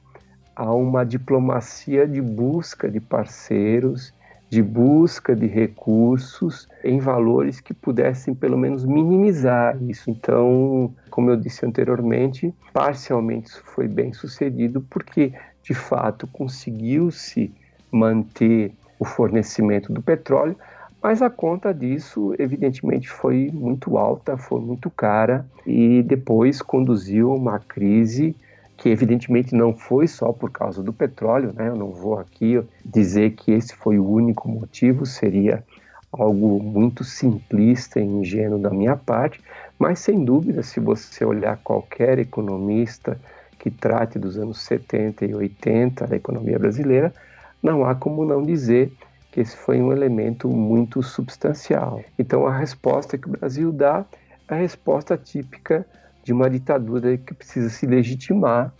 a uma diplomacia de busca de parceiros, de busca de recursos em valores que pudessem pelo menos minimizar isso. Então, como eu disse anteriormente, parcialmente isso foi bem sucedido porque de fato conseguiu-se manter o fornecimento do petróleo, mas a conta disso, evidentemente, foi muito alta, foi muito cara e depois conduziu uma crise que, evidentemente, não foi só por causa do petróleo, né? Eu não vou aqui dizer que esse foi o único motivo, seria algo muito simplista e ingênuo da minha parte, mas sem dúvida, se você olhar qualquer economista que trate dos anos 70 e 80 da economia brasileira, não há como não dizer que esse foi um elemento muito substancial. Então, a resposta que o Brasil dá é a resposta típica de uma ditadura que precisa se legitimar,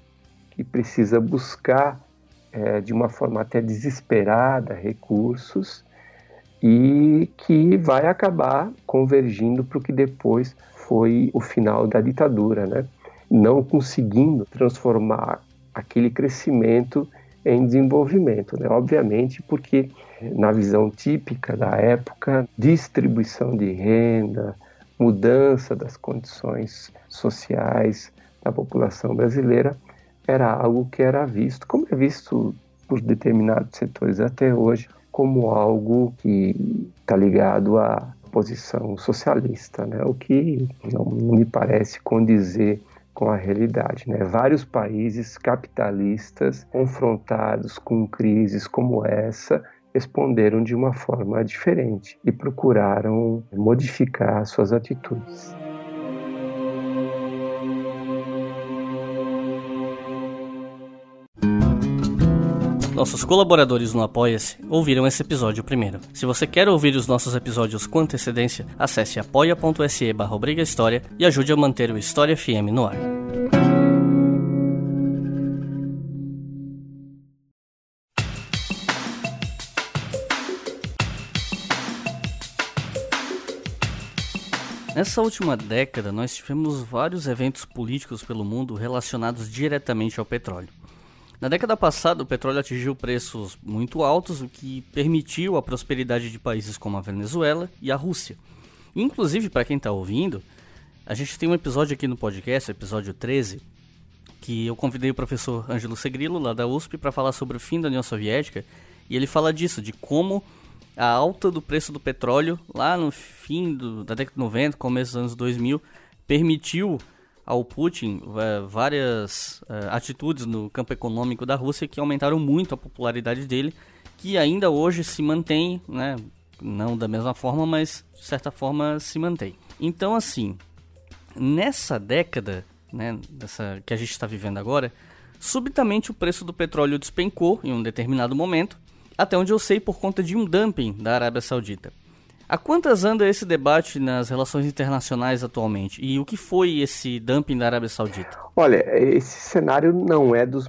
que precisa buscar é, de uma forma até desesperada recursos e que vai acabar convergindo para o que depois foi o final da ditadura, né? não conseguindo transformar aquele crescimento em desenvolvimento, né? obviamente porque na visão típica da época, distribuição de renda, mudança das condições sociais da população brasileira era algo que era visto, como é visto por determinados setores até hoje, como algo que está ligado à posição socialista, né? o que não, me parece condizer com a realidade. Né? Vários países capitalistas confrontados com crises como essa responderam de uma forma diferente e procuraram modificar suas atitudes. Nossos colaboradores no Apoia-se ouviram esse episódio primeiro. Se você quer ouvir os nossos episódios com antecedência, acesse apoia.se barra e ajude a manter o História FM no ar. Nessa última década, nós tivemos vários eventos políticos pelo mundo relacionados diretamente ao petróleo. Na década passada, o petróleo atingiu preços muito altos, o que permitiu a prosperidade de países como a Venezuela e a Rússia. Inclusive, para quem está ouvindo, a gente tem um episódio aqui no podcast, episódio 13, que eu convidei o professor Ângelo Segrilo, lá da USP, para falar sobre o fim da União Soviética, e ele fala disso, de como a alta do preço do petróleo, lá no fim do, da década de 90, começo dos anos 2000, permitiu ao Putin uh, várias uh, atitudes no campo econômico da Rússia que aumentaram muito a popularidade dele, que ainda hoje se mantém, né? não da mesma forma, mas de certa forma se mantém. Então, assim, nessa década né, dessa, que a gente está vivendo agora, subitamente o preço do petróleo despencou em um determinado momento, até onde eu sei por conta de um dumping da Arábia Saudita. Há quantas anda esse debate nas relações internacionais atualmente? E o que foi esse dumping da Arábia Saudita? Olha, esse cenário não é dos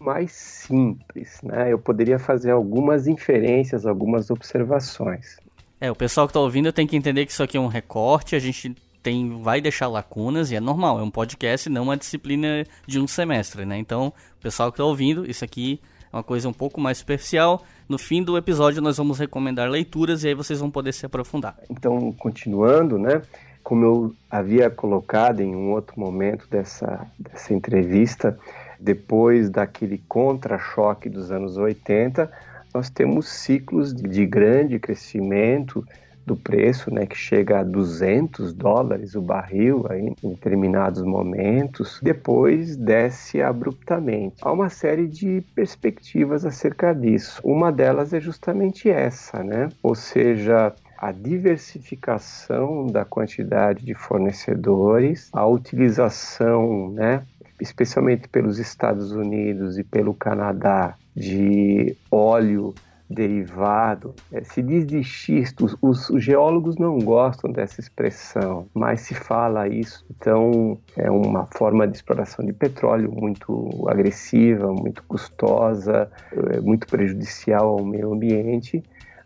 mais simples, né? Eu poderia fazer algumas inferências, algumas observações. É, o pessoal que está ouvindo tem que entender que isso aqui é um recorte, a gente tem, vai deixar lacunas e é normal, é um podcast, não uma disciplina de um semestre, né? Então, o pessoal que está ouvindo, isso aqui é uma coisa um pouco mais superficial. No fim do episódio nós vamos recomendar leituras e aí vocês vão poder se aprofundar. Então, continuando, né? Como eu havia colocado em um outro momento dessa, dessa entrevista, depois daquele contra-choque dos anos 80, nós temos ciclos de grande crescimento do preço, né, que chega a 200 dólares o barril aí, em determinados momentos, depois desce abruptamente. Há uma série de perspectivas acerca disso. Uma delas é justamente essa, né? Ou seja, a diversificação da quantidade de fornecedores, a utilização, né, especialmente pelos Estados Unidos e pelo Canadá, de óleo derivado, é, se diz de xistos, os, os, geólogos não gostam dessa expressão, mas se fala isso, então é uma forma de exploração de petróleo muito agressiva, muito custosa, é, muito prejudicial ao meio ambiente,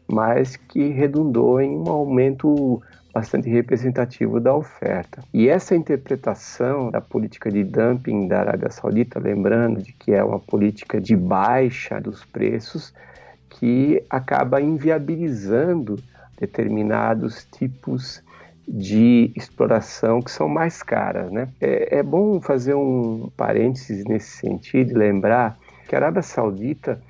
mas que redundou em um aumento bastante representativo da oferta. E essa interpretação da política de dumping da Arábia Saudita, lembrando de que é uma política de baixa dos preços, que acaba inviabilizando determinados tipos de exploração que são mais caras. Né? É, é bom fazer um parênteses nesse sentido e lembrar que a Arábia Saudita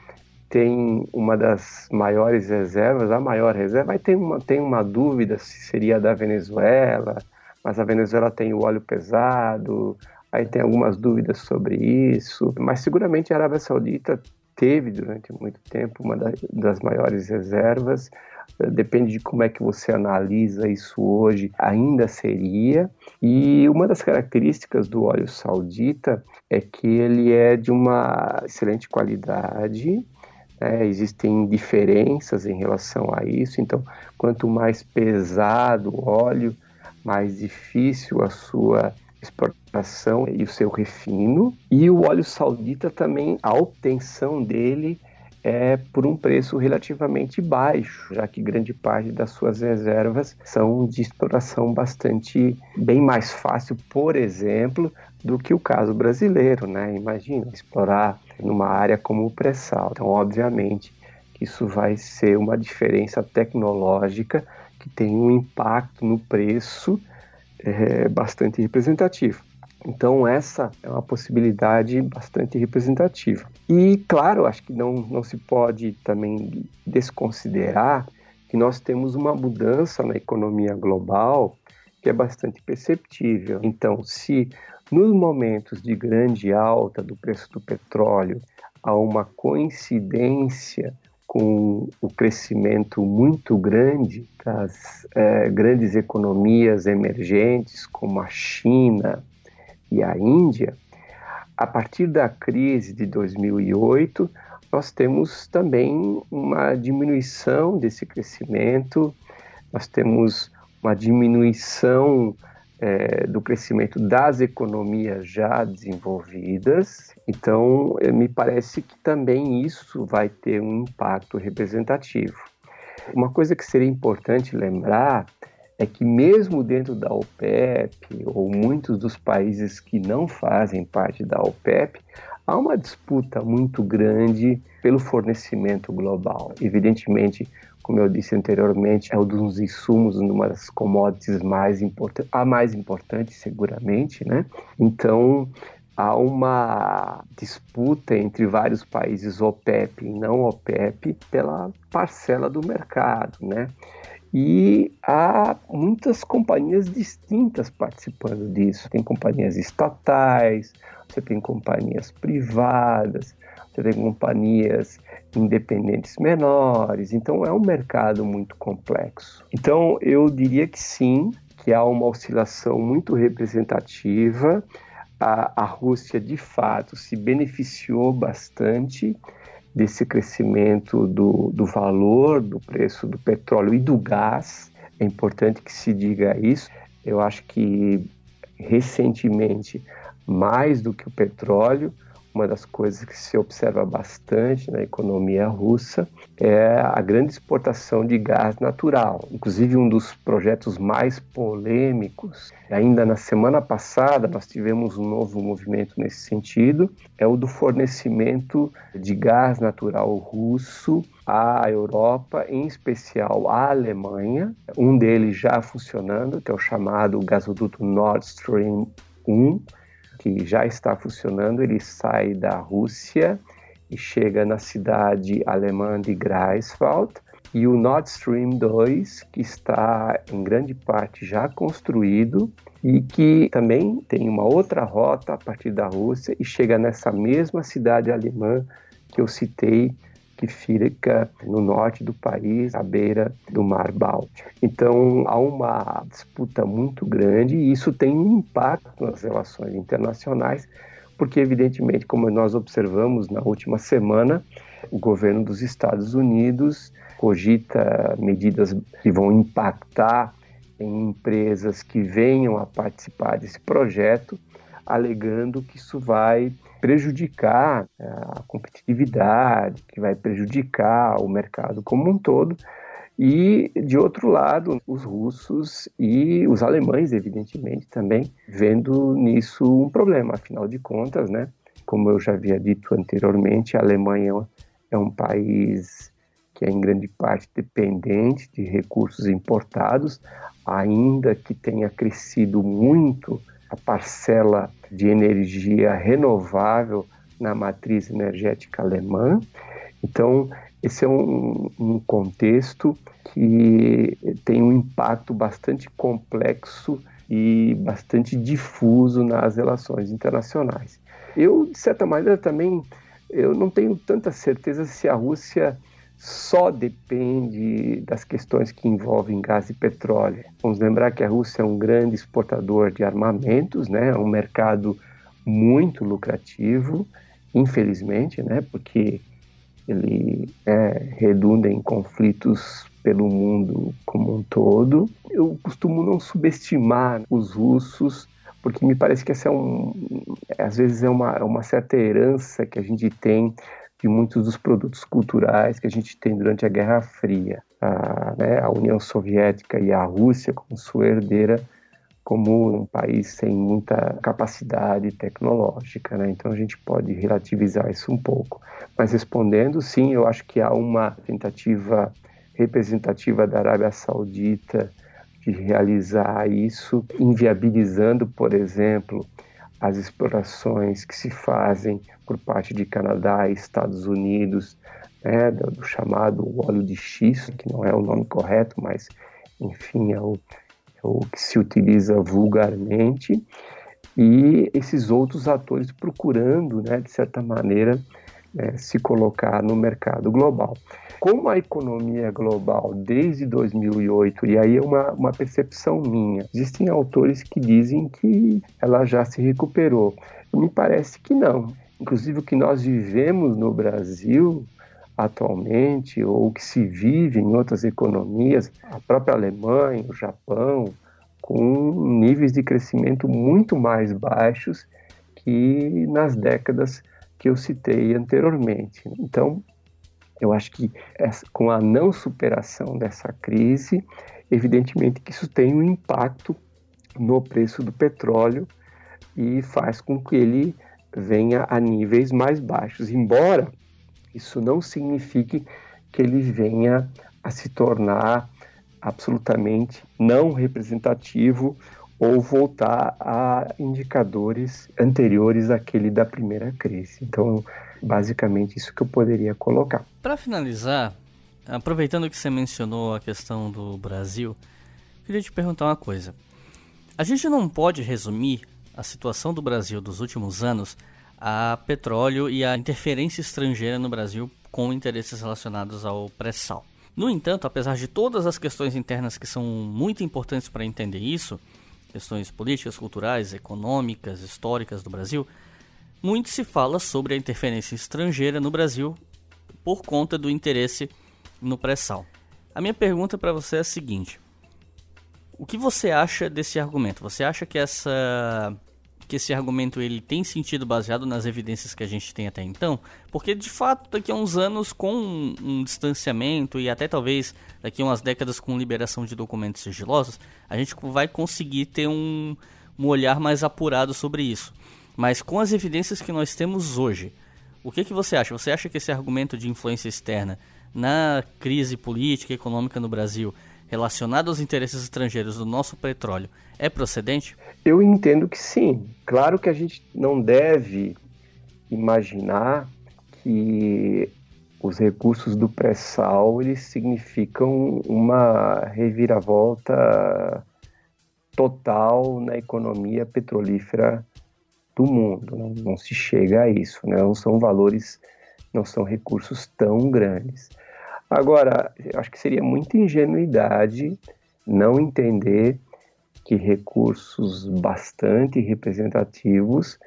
tem uma das maiores reservas, a maior reserva, aí tem uma, tem uma dúvida se seria da Venezuela, mas a Venezuela tem o óleo pesado, aí tem algumas dúvidas sobre isso, mas seguramente a Arábia Saudita teve durante muito tempo uma das maiores reservas. Eh, depende de como é que você analisa isso hoje, ainda seria. E uma das características do óleo saudita é que ele é de uma excelente qualidade, né? existem diferenças em relação a isso, então, quanto mais pesado o óleo, mais difícil a sua exportação e o seu refino. E o óleo saudita também, a obtenção dele é por um preço relativamente baixo, já que grande parte das suas reservas são de exploração bastante bem mais fácil, por exemplo, do que o caso brasileiro, né? Imagina explorar numa área como o pré-sal. Então, obviamente, isso vai ser uma diferença tecnológica que tem um impacto no preço é, bastante representativo. Então, essa é uma possibilidade bastante representativa. E, claro, acho que não, não se pode também desconsiderar que nós temos uma mudança na economia global que é bastante perceptível. Então, se nos momentos de grande alta do preço do petróleo há uma coincidência com o crescimento muito grande das é, grandes economias emergentes, como a China e a Índia, a partir da crise de 2008, nós temos também uma diminuição desse crescimento, nós temos uma diminuição é, do crescimento das economias já desenvolvidas. Então, é, me parece que também isso vai ter um impacto representativo. Uma coisa que seria importante lembrar é que, mesmo dentro da OPEP, ou muitos dos países que não fazem parte da OPEP, há uma disputa muito grande pelo fornecimento global. Evidentemente, como eu disse anteriormente, é um dos insumos, uma das commodities mais importantes, a mais importante seguramente, né? Então, há uma disputa entre vários países OPEP e não OPEP pela parcela do mercado, né? E há muitas companhias distintas participando disso. Tem companhias estatais, você tem companhias privadas, você tem companhias independentes menores, então é um mercado muito complexo. Então eu diria que sim, que há uma oscilação muito representativa. A, a Rússia de fato se beneficiou bastante desse crescimento do, do valor do preço do petróleo e do gás. É importante que se diga isso. Eu acho que recentemente, mais do que o petróleo, uma das coisas que se observa bastante na economia russa é a grande exportação de gás natural. Inclusive, um dos projetos mais polêmicos, ainda na semana passada, nós tivemos um novo movimento nesse sentido, é o do fornecimento de gás natural russo à Europa, em especial à Alemanha. Um deles já funcionando, que é o chamado gasoduto Nord Stream 1 que já está funcionando, ele sai da Rússia e chega na cidade alemã de Greifswald, e o Nord Stream 2, que está em grande parte já construído e que também tem uma outra rota a partir da Rússia e chega nessa mesma cidade alemã que eu citei que fica no norte do país, à beira do Mar Báltico. Então há uma disputa muito grande e isso tem um impacto nas relações internacionais, porque, evidentemente, como nós observamos na última semana, o governo dos Estados Unidos cogita medidas que vão impactar em empresas que venham a participar desse projeto, alegando que isso vai prejudicar é, a competitividade, que vai prejudicar o mercado como um todo. E, de outro lado, os russos e os alemães, evidentemente, também vendo nisso um problema. Afinal de contas, né, como eu já havia dito anteriormente, a Alemanha é um país que é em grande parte dependente de recursos importados, ainda que tenha crescido muito a parcela de energia renovável na matriz energética alemã. Então, esse é um, um, contexto que tem um impacto bastante complexo e bastante difuso nas relações internacionais. Eu, de certa maneira, também eu não tenho tanta certeza se a Rússia só depende das questões que envolvem gás e petróleo. Vamos lembrar que a Rússia é um grande exportador de armamentos, né? É um mercado muito lucrativo, infelizmente, né? Porque ele é, redunda em conflitos pelo mundo como um todo. Eu costumo não subestimar os russos, porque me parece que essa é um, às vezes é uma, uma certa herança que a gente tem de muitos dos produtos culturais que a gente tem durante a Guerra Fria. A, né, a União Soviética e a Rússia como sua herdeira, como um país sem muita capacidade tecnológica. Né? Então a gente pode relativizar isso um pouco. Mas respondendo, sim, eu acho que há uma tentativa representativa da Arábia Saudita de realizar isso, inviabilizando, por exemplo, as explorações que se fazem por parte de Canadá e Estados Unidos, né, do, do, chamado óleo de xisto, que não é o nome correto, mas enfim é o, é o que se utiliza vulgarmente, e esses outros atores procurando, né, de certa maneira, né, se colocar no mercado global. Como a economia global desde 2008, e aí é uma, uma percepção minha, existem autores que dizem que ela já se recuperou. Me parece que não. Inclusive, o que nós vivemos no Brasil atualmente, ou que se vive em outras economias, a própria Alemanha, o Japão, com níveis de crescimento muito mais baixos que nas décadas que eu citei anteriormente. Então, eu acho que essa, com a não superação dessa crise, evidentemente que isso tem um impacto no preço do petróleo e faz com que ele venha a níveis mais baixos, embora isso não signifique que ele venha a se tornar absolutamente não representativo ou voltar a indicadores anteriores àquele da primeira crise. Então, basicamente isso que eu poderia colocar. Para finalizar, aproveitando que você mencionou a questão do Brasil, queria te perguntar uma coisa. A gente não pode resumir a situação do Brasil dos últimos anos a petróleo e a interferência estrangeira no Brasil com interesses relacionados ao pré-sal. No entanto, apesar de todas as questões internas que são muito importantes para entender isso, questões políticas, culturais, econômicas, históricas do Brasil, muito se fala sobre a interferência estrangeira no Brasil por conta do interesse no pré-sal. A minha pergunta para você é a seguinte: o que você acha desse argumento? Você acha que essa que esse argumento ele tem sentido baseado nas evidências que a gente tem até então, porque de fato daqui a uns anos com um, um distanciamento e até talvez daqui a umas décadas com liberação de documentos sigilosos, a gente vai conseguir ter um, um olhar mais apurado sobre isso. Mas com as evidências que nós temos hoje, o que, que você acha? Você acha que esse argumento de influência externa na crise política e econômica no Brasil relacionado aos interesses estrangeiros do nosso petróleo é procedente? Eu entendo que sim. Claro que a gente não deve imaginar que os recursos do pré-sal eles significam uma reviravolta total na economia petrolífera do mundo. Não, não se chega a isso, né? não são valores, não são recursos tão grandes. Agora, acho que seria muita ingenuidade não entender que recursos bastante representativos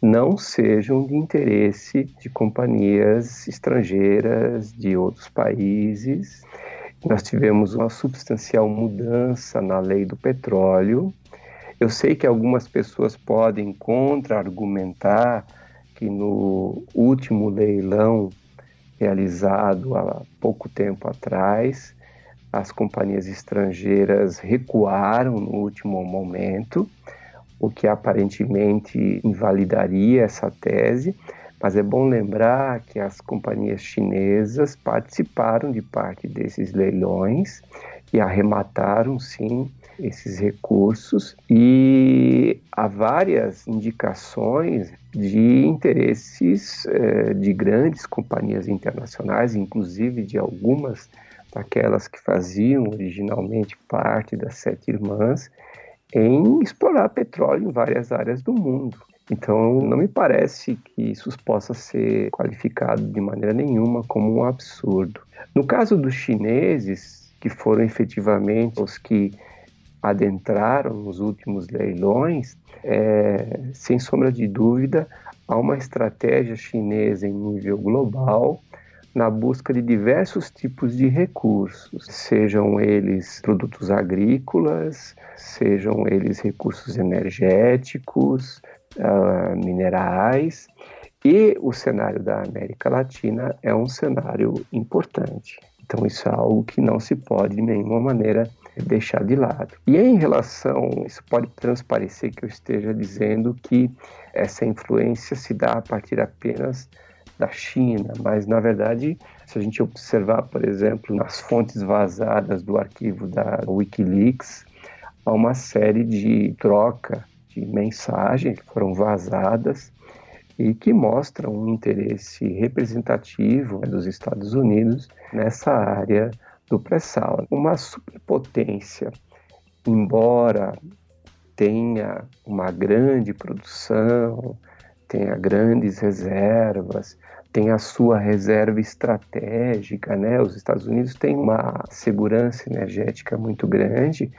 não sejam de interesse de companhias estrangeiras de outros países. Nós tivemos uma substancial mudança na lei do petróleo. Eu sei que algumas pessoas podem contra-argumentar que no último leilão realizado há pouco tempo atrás, as companhias estrangeiras recuaram no último momento, o que aparentemente invalidaria essa tese, mas é bom lembrar que as companhias chinesas participaram de parte desses leilões e arremataram, sim, esses recursos e há várias indicações de interesses eh, de grandes companhias internacionais, inclusive de algumas daquelas que faziam originalmente parte das Sete Irmãs, em explorar petróleo em várias áreas do mundo. Então, não me parece que isso possa ser qualificado de maneira nenhuma como um absurdo. No caso dos chineses, que foram efetivamente os que adentraram nos últimos leilões, é, sem sombra de dúvida, há uma estratégia chinesa em nível global na busca de diversos tipos de recursos, sejam eles produtos agrícolas, sejam eles recursos energéticos, uh, minerais. E o cenário da América Latina é um cenário importante. Então, isso é algo que não se pode de nenhuma maneira deixar de lado. E em relação, isso pode transparecer que eu esteja dizendo que essa influência se dá a partir apenas da China, mas na verdade, se a gente observar, por exemplo, nas fontes vazadas do arquivo da WikiLeaks, há uma série de troca de mensagens que foram vazadas e que mostram um interesse representativo dos Estados Unidos nessa área do pré-sal. Uma superpotência, embora tenha uma grande produção, tenha grandes reservas, tem a sua reserva estratégica, né? Os Estados Unidos têm uma segurança energética muito grande,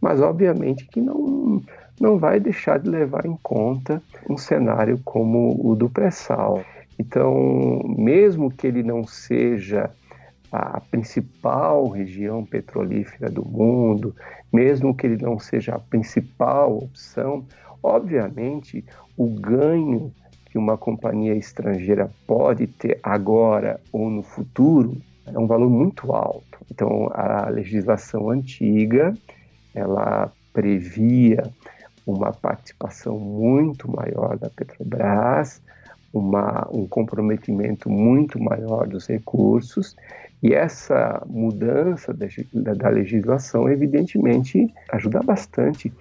mas obviamente que não não vai deixar de levar em conta um cenário como o do pré-sal. Então, mesmo que ele não seja a principal região petrolífera do mundo, mesmo que ele não seja a principal opção, obviamente o ganho que uma companhia estrangeira pode ter agora ou no futuro é um valor muito alto. Então, a legislação antiga, ela previa uma participação muito maior da Petrobras, uma, um comprometimento muito maior dos recursos, e essa mudança da, da legislação, evidentemente, ajuda bastante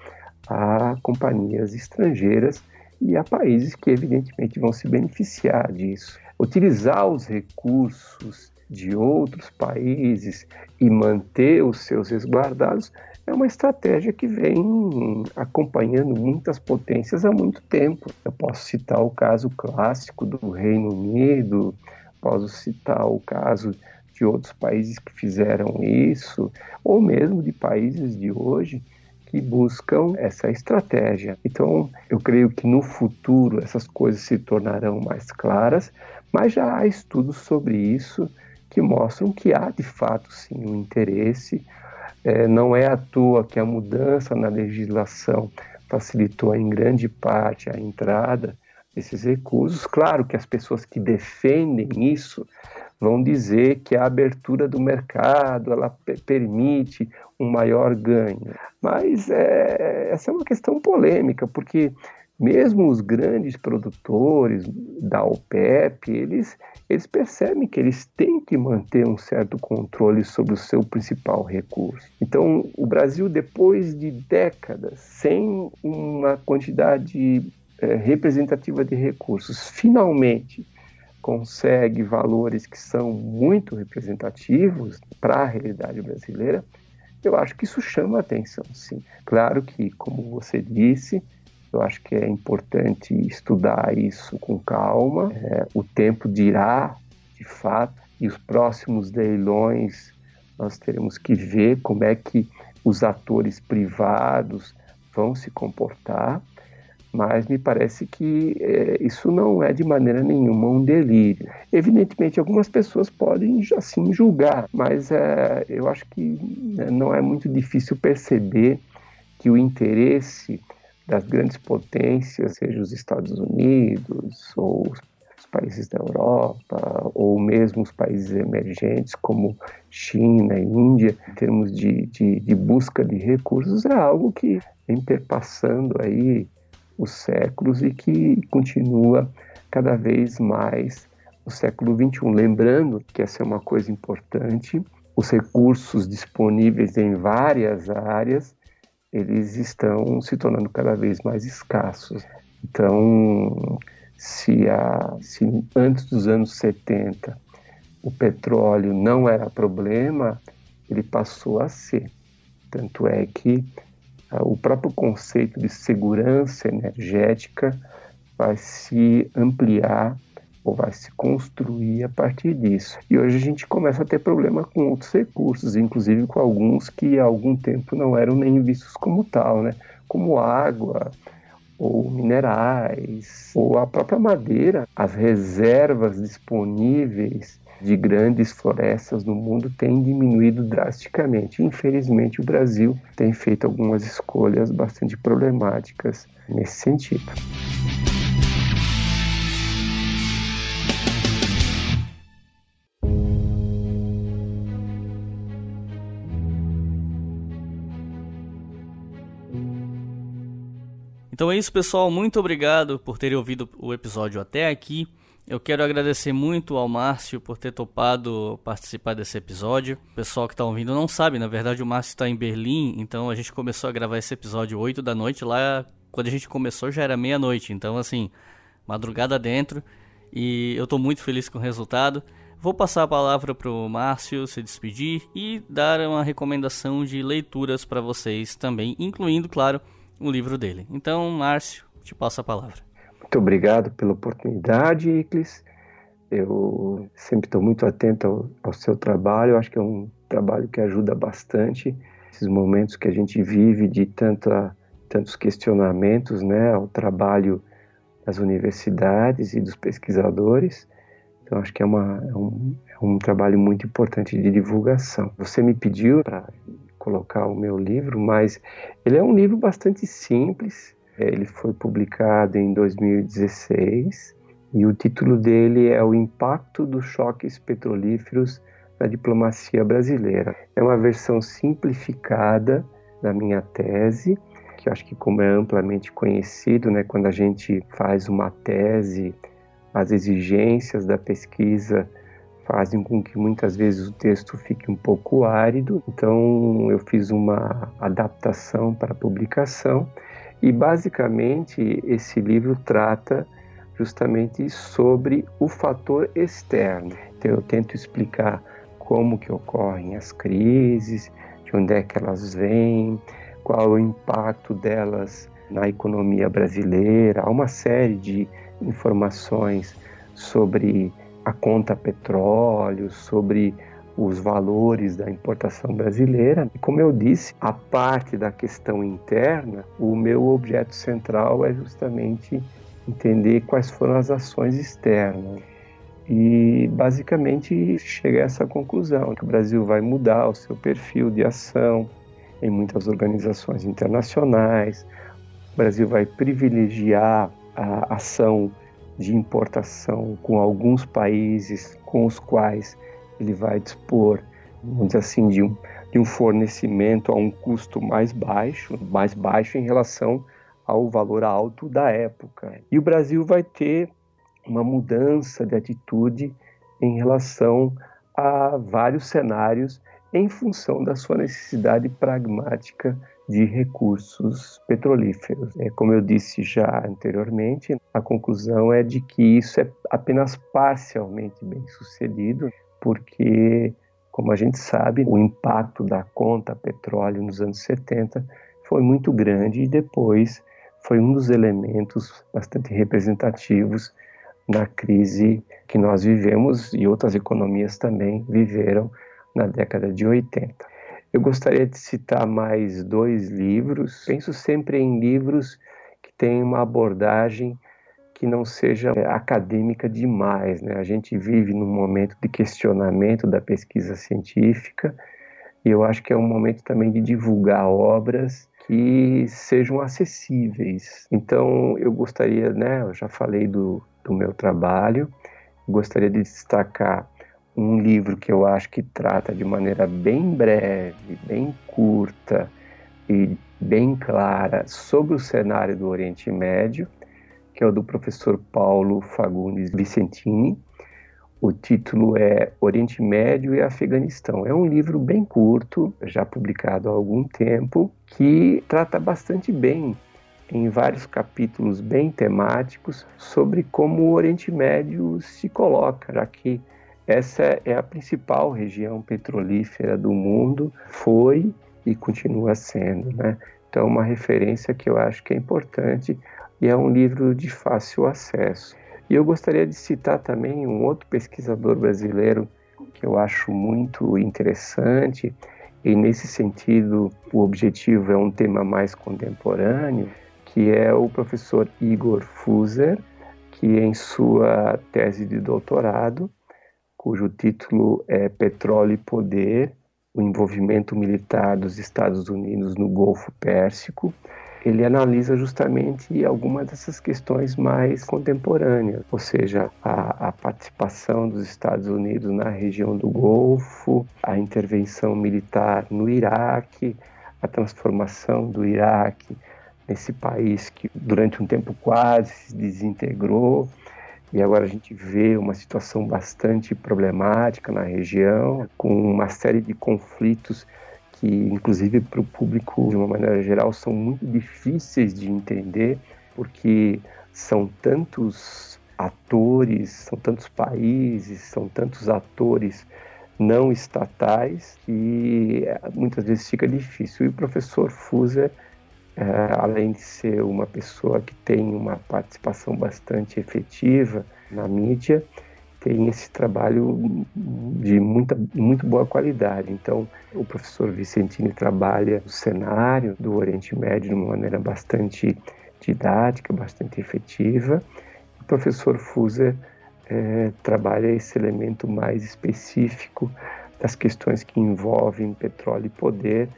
a companhias estrangeiras e a países que, evidentemente, vão se beneficiar disso. Utilizar os recursos de outros países e manter os seus resguardados é uma estratégia que vem acompanhando muitas potências há muito tempo. Eu posso citar o caso clássico do Reino Unido, posso citar o caso de outros países que fizeram isso, ou mesmo de países de hoje que buscam essa estratégia. Então, eu creio que no futuro essas coisas se tornarão mais claras, mas já há estudos sobre isso que mostram que há de fato sim um interesse é, não é à toa que a mudança na legislação facilitou em grande parte a entrada desses recursos. Claro que as pessoas que defendem isso vão dizer que a abertura do mercado ela permite um maior ganho, mas é, essa é uma questão polêmica porque mesmo os grandes produtores da OPEP, eles, eles percebem que eles têm que manter um certo controle sobre o seu principal recurso. Então, o Brasil, depois de décadas sem uma quantidade é, representativa de recursos, finalmente consegue valores que são muito representativos para a realidade brasileira, eu acho que isso chama atenção, sim. Claro que, como você disse, eu acho que é importante estudar isso com calma. É, o tempo dirá, de fato, e os próximos leilões nós teremos que ver como é que os atores privados vão se comportar. mas me parece que é, isso não é de maneira nenhuma um delírio. Evidentemente, algumas pessoas podem assim julgar, mas é, eu acho que né, não é muito difícil perceber que o interesse das grandes potências, seja os Estados Unidos ou os países da Europa, ou mesmo os países emergentes como China e Índia, em termos de, de, de busca de recursos, é algo que vem perpassando aí os séculos e que continua cada vez mais no século XXI. Lembrando que essa é uma coisa importante, os recursos disponíveis em várias áreas eles estão se tornando cada vez mais escassos. Então, se, a, se antes dos anos 70 o petróleo não era problema, ele passou a ser. Tanto é que ah, o próprio conceito de segurança energética vai se ampliar ou vai se construir a partir disso. E hoje a gente começa a ter problema com outros recursos, inclusive com alguns que há algum tempo não eram nem vistos como tal, né? Como água, ou minerais, ou a própria madeira, as reservas disponíveis de grandes florestas no mundo têm diminuído drasticamente. Infelizmente, o Brasil tem feito algumas escolhas bastante problemáticas nesse sentido. Então é isso, pessoal. Muito obrigado por terem ouvido o episódio até aqui. Eu quero agradecer muito ao Márcio por ter topado participar desse episódio. O pessoal que está ouvindo não sabe, na verdade o Márcio está em Berlim, então a gente começou a gravar esse episódio 8 da noite. Lá, quando a gente começou, já era meia-noite, então assim, madrugada dentro. E eu estou muito feliz com o resultado. Vou passar a palavra para o Márcio se despedir e dar uma recomendação de leituras para vocês também, incluindo, claro, o livro dele. Então, Márcio, te passo a palavra. Muito obrigado pela oportunidade, Iclis. Eu sempre estou muito atento ao, ao, seu trabalho. Eu acho que é um trabalho que ajuda bastante esses momentos que a gente vive de tanta, tantos questionamentos, né, ao trabalho das universidades e dos pesquisadores. Então, acho que é, uma, é, um, é um trabalho muito importante de divulgação. Você me pediu para colocar o meu livro, mas ele é um livro bastante simples. É, ele foi publicado em 2016 e o título dele é O Impacto dos Choques Petrolíferos na Diplomacia Brasileira. É uma versão simplificada da minha tese, que acho que como é amplamente conhecido, né, quando a gente faz uma tese, as exigências da pesquisa fazem com que muitas vezes o texto fique um pouco árido. Então eu fiz uma adaptação para publicação e basicamente esse livro trata justamente sobre o fator externo. Então eu tento explicar como que ocorrem as crises, de onde é que elas vêm, qual o impacto delas na economia brasileira, há uma série de informações sobre a conta petróleo, sobre os valores da importação brasileira. E como eu disse, a parte da questão interna, o meu objeto central é justamente entender quais foram as ações externas. E basicamente chega a essa conclusão que o Brasil vai mudar o seu perfil de ação em muitas organizações internacionais. O Brasil vai privilegiar a ação de importação com alguns países com os quais ele vai dispor, vamos dizer assim, de um, de um fornecimento a um custo mais baixo, mais baixo em relação ao valor alto da época. E o Brasil vai ter uma mudança de atitude em relação a vários cenários em função da sua necessidade pragmática de recursos petrolíferos. É, como eu disse já anteriormente, a conclusão é de que isso é apenas parcialmente bem sucedido, porque, como a gente sabe, o impacto da conta petróleo nos anos 70 foi muito grande e depois foi um dos elementos bastante representativos na crise que nós vivemos e outras economias também viveram na década de 80. Eu gostaria de citar mais dois livros. Penso sempre em livros que tenha uma abordagem que não seja é, acadêmica demais. Né? A gente vive num momento de questionamento da pesquisa científica e eu acho que é um momento também de divulgar obras que sejam acessíveis. Então, eu gostaria, né, eu já falei do, do meu trabalho, gostaria de destacar um livro que eu acho que trata de maneira bem breve, bem curta e bem clara sobre o cenário do Oriente Médio, que é o do professor Paulo Fagundes Vicentini. O título é Oriente Médio e Afeganistão. É um livro bem curto, já publicado há algum tempo, que trata bastante bem, em vários capítulos bem temáticos, sobre como o Oriente Médio se coloca, já que essa é a principal região petrolífera do mundo, foi e continua sendo, né? Então, uma referência que eu acho que é importante e é um livro de fácil acesso. E eu gostaria de citar também um outro pesquisador brasileiro que eu acho muito interessante, e nesse sentido o objetivo é um tema mais contemporâneo, que é o professor Igor Fuser, que em sua tese de doutorado cujo título é Petróleo e Poder: O Envolvimento Militar dos Estados Unidos no Golfo Pérsico. Ele analisa justamente algumas dessas questões mais contemporâneas, ou seja, a, a participação dos Estados Unidos na região do Golfo, a intervenção militar no Iraque, a transformação do Iraque nesse país que durante um tempo quase se desintegrou e agora a gente vê uma situação bastante problemática na região, com uma série de conflitos que, inclusive para o público, de uma maneira geral, são muito difíceis de entender, porque são tantos atores, são tantos países, são tantos atores não estatais que eh, muitas vezes fica difícil. E o professor Fuser é, além de ser uma pessoa que tem uma participação bastante efetiva na mídia, tem esse trabalho de muita, muito boa qualidade. Então, o professor Vicentini trabalha o cenário do Oriente Médio de uma maneira bastante didática, bastante efetiva. O professor Fuser é, trabalha esse elemento mais específico das questões que envolvem petróleo e poder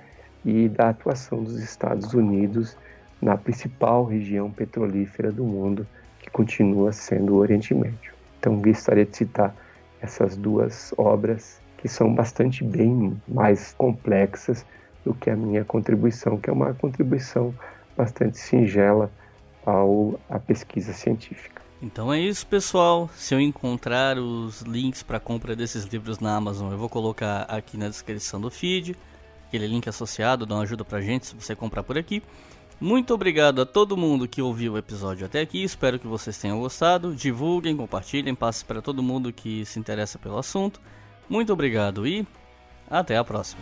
e da atuação dos Estados Unidos na principal região petrolífera do mundo, que continua sendo o Oriente Médio. Então, gostaria de citar essas duas obras que são bastante bem mais complexas do que a minha contribuição, que é uma contribuição bastante singela ao, à pesquisa científica. Então é isso, pessoal. Se eu encontrar os links para compra desses livros na Amazon, eu vou colocar aqui na descrição do feed aquele link associado, dá uma ajuda pra gente se você comprar por aqui. Muito obrigado a todo mundo que ouviu o episódio até aqui, espero que vocês tenham gostado. Divulguem, compartilhem, passe para todo mundo que se interessa pelo assunto. Muito obrigado e até a próxima.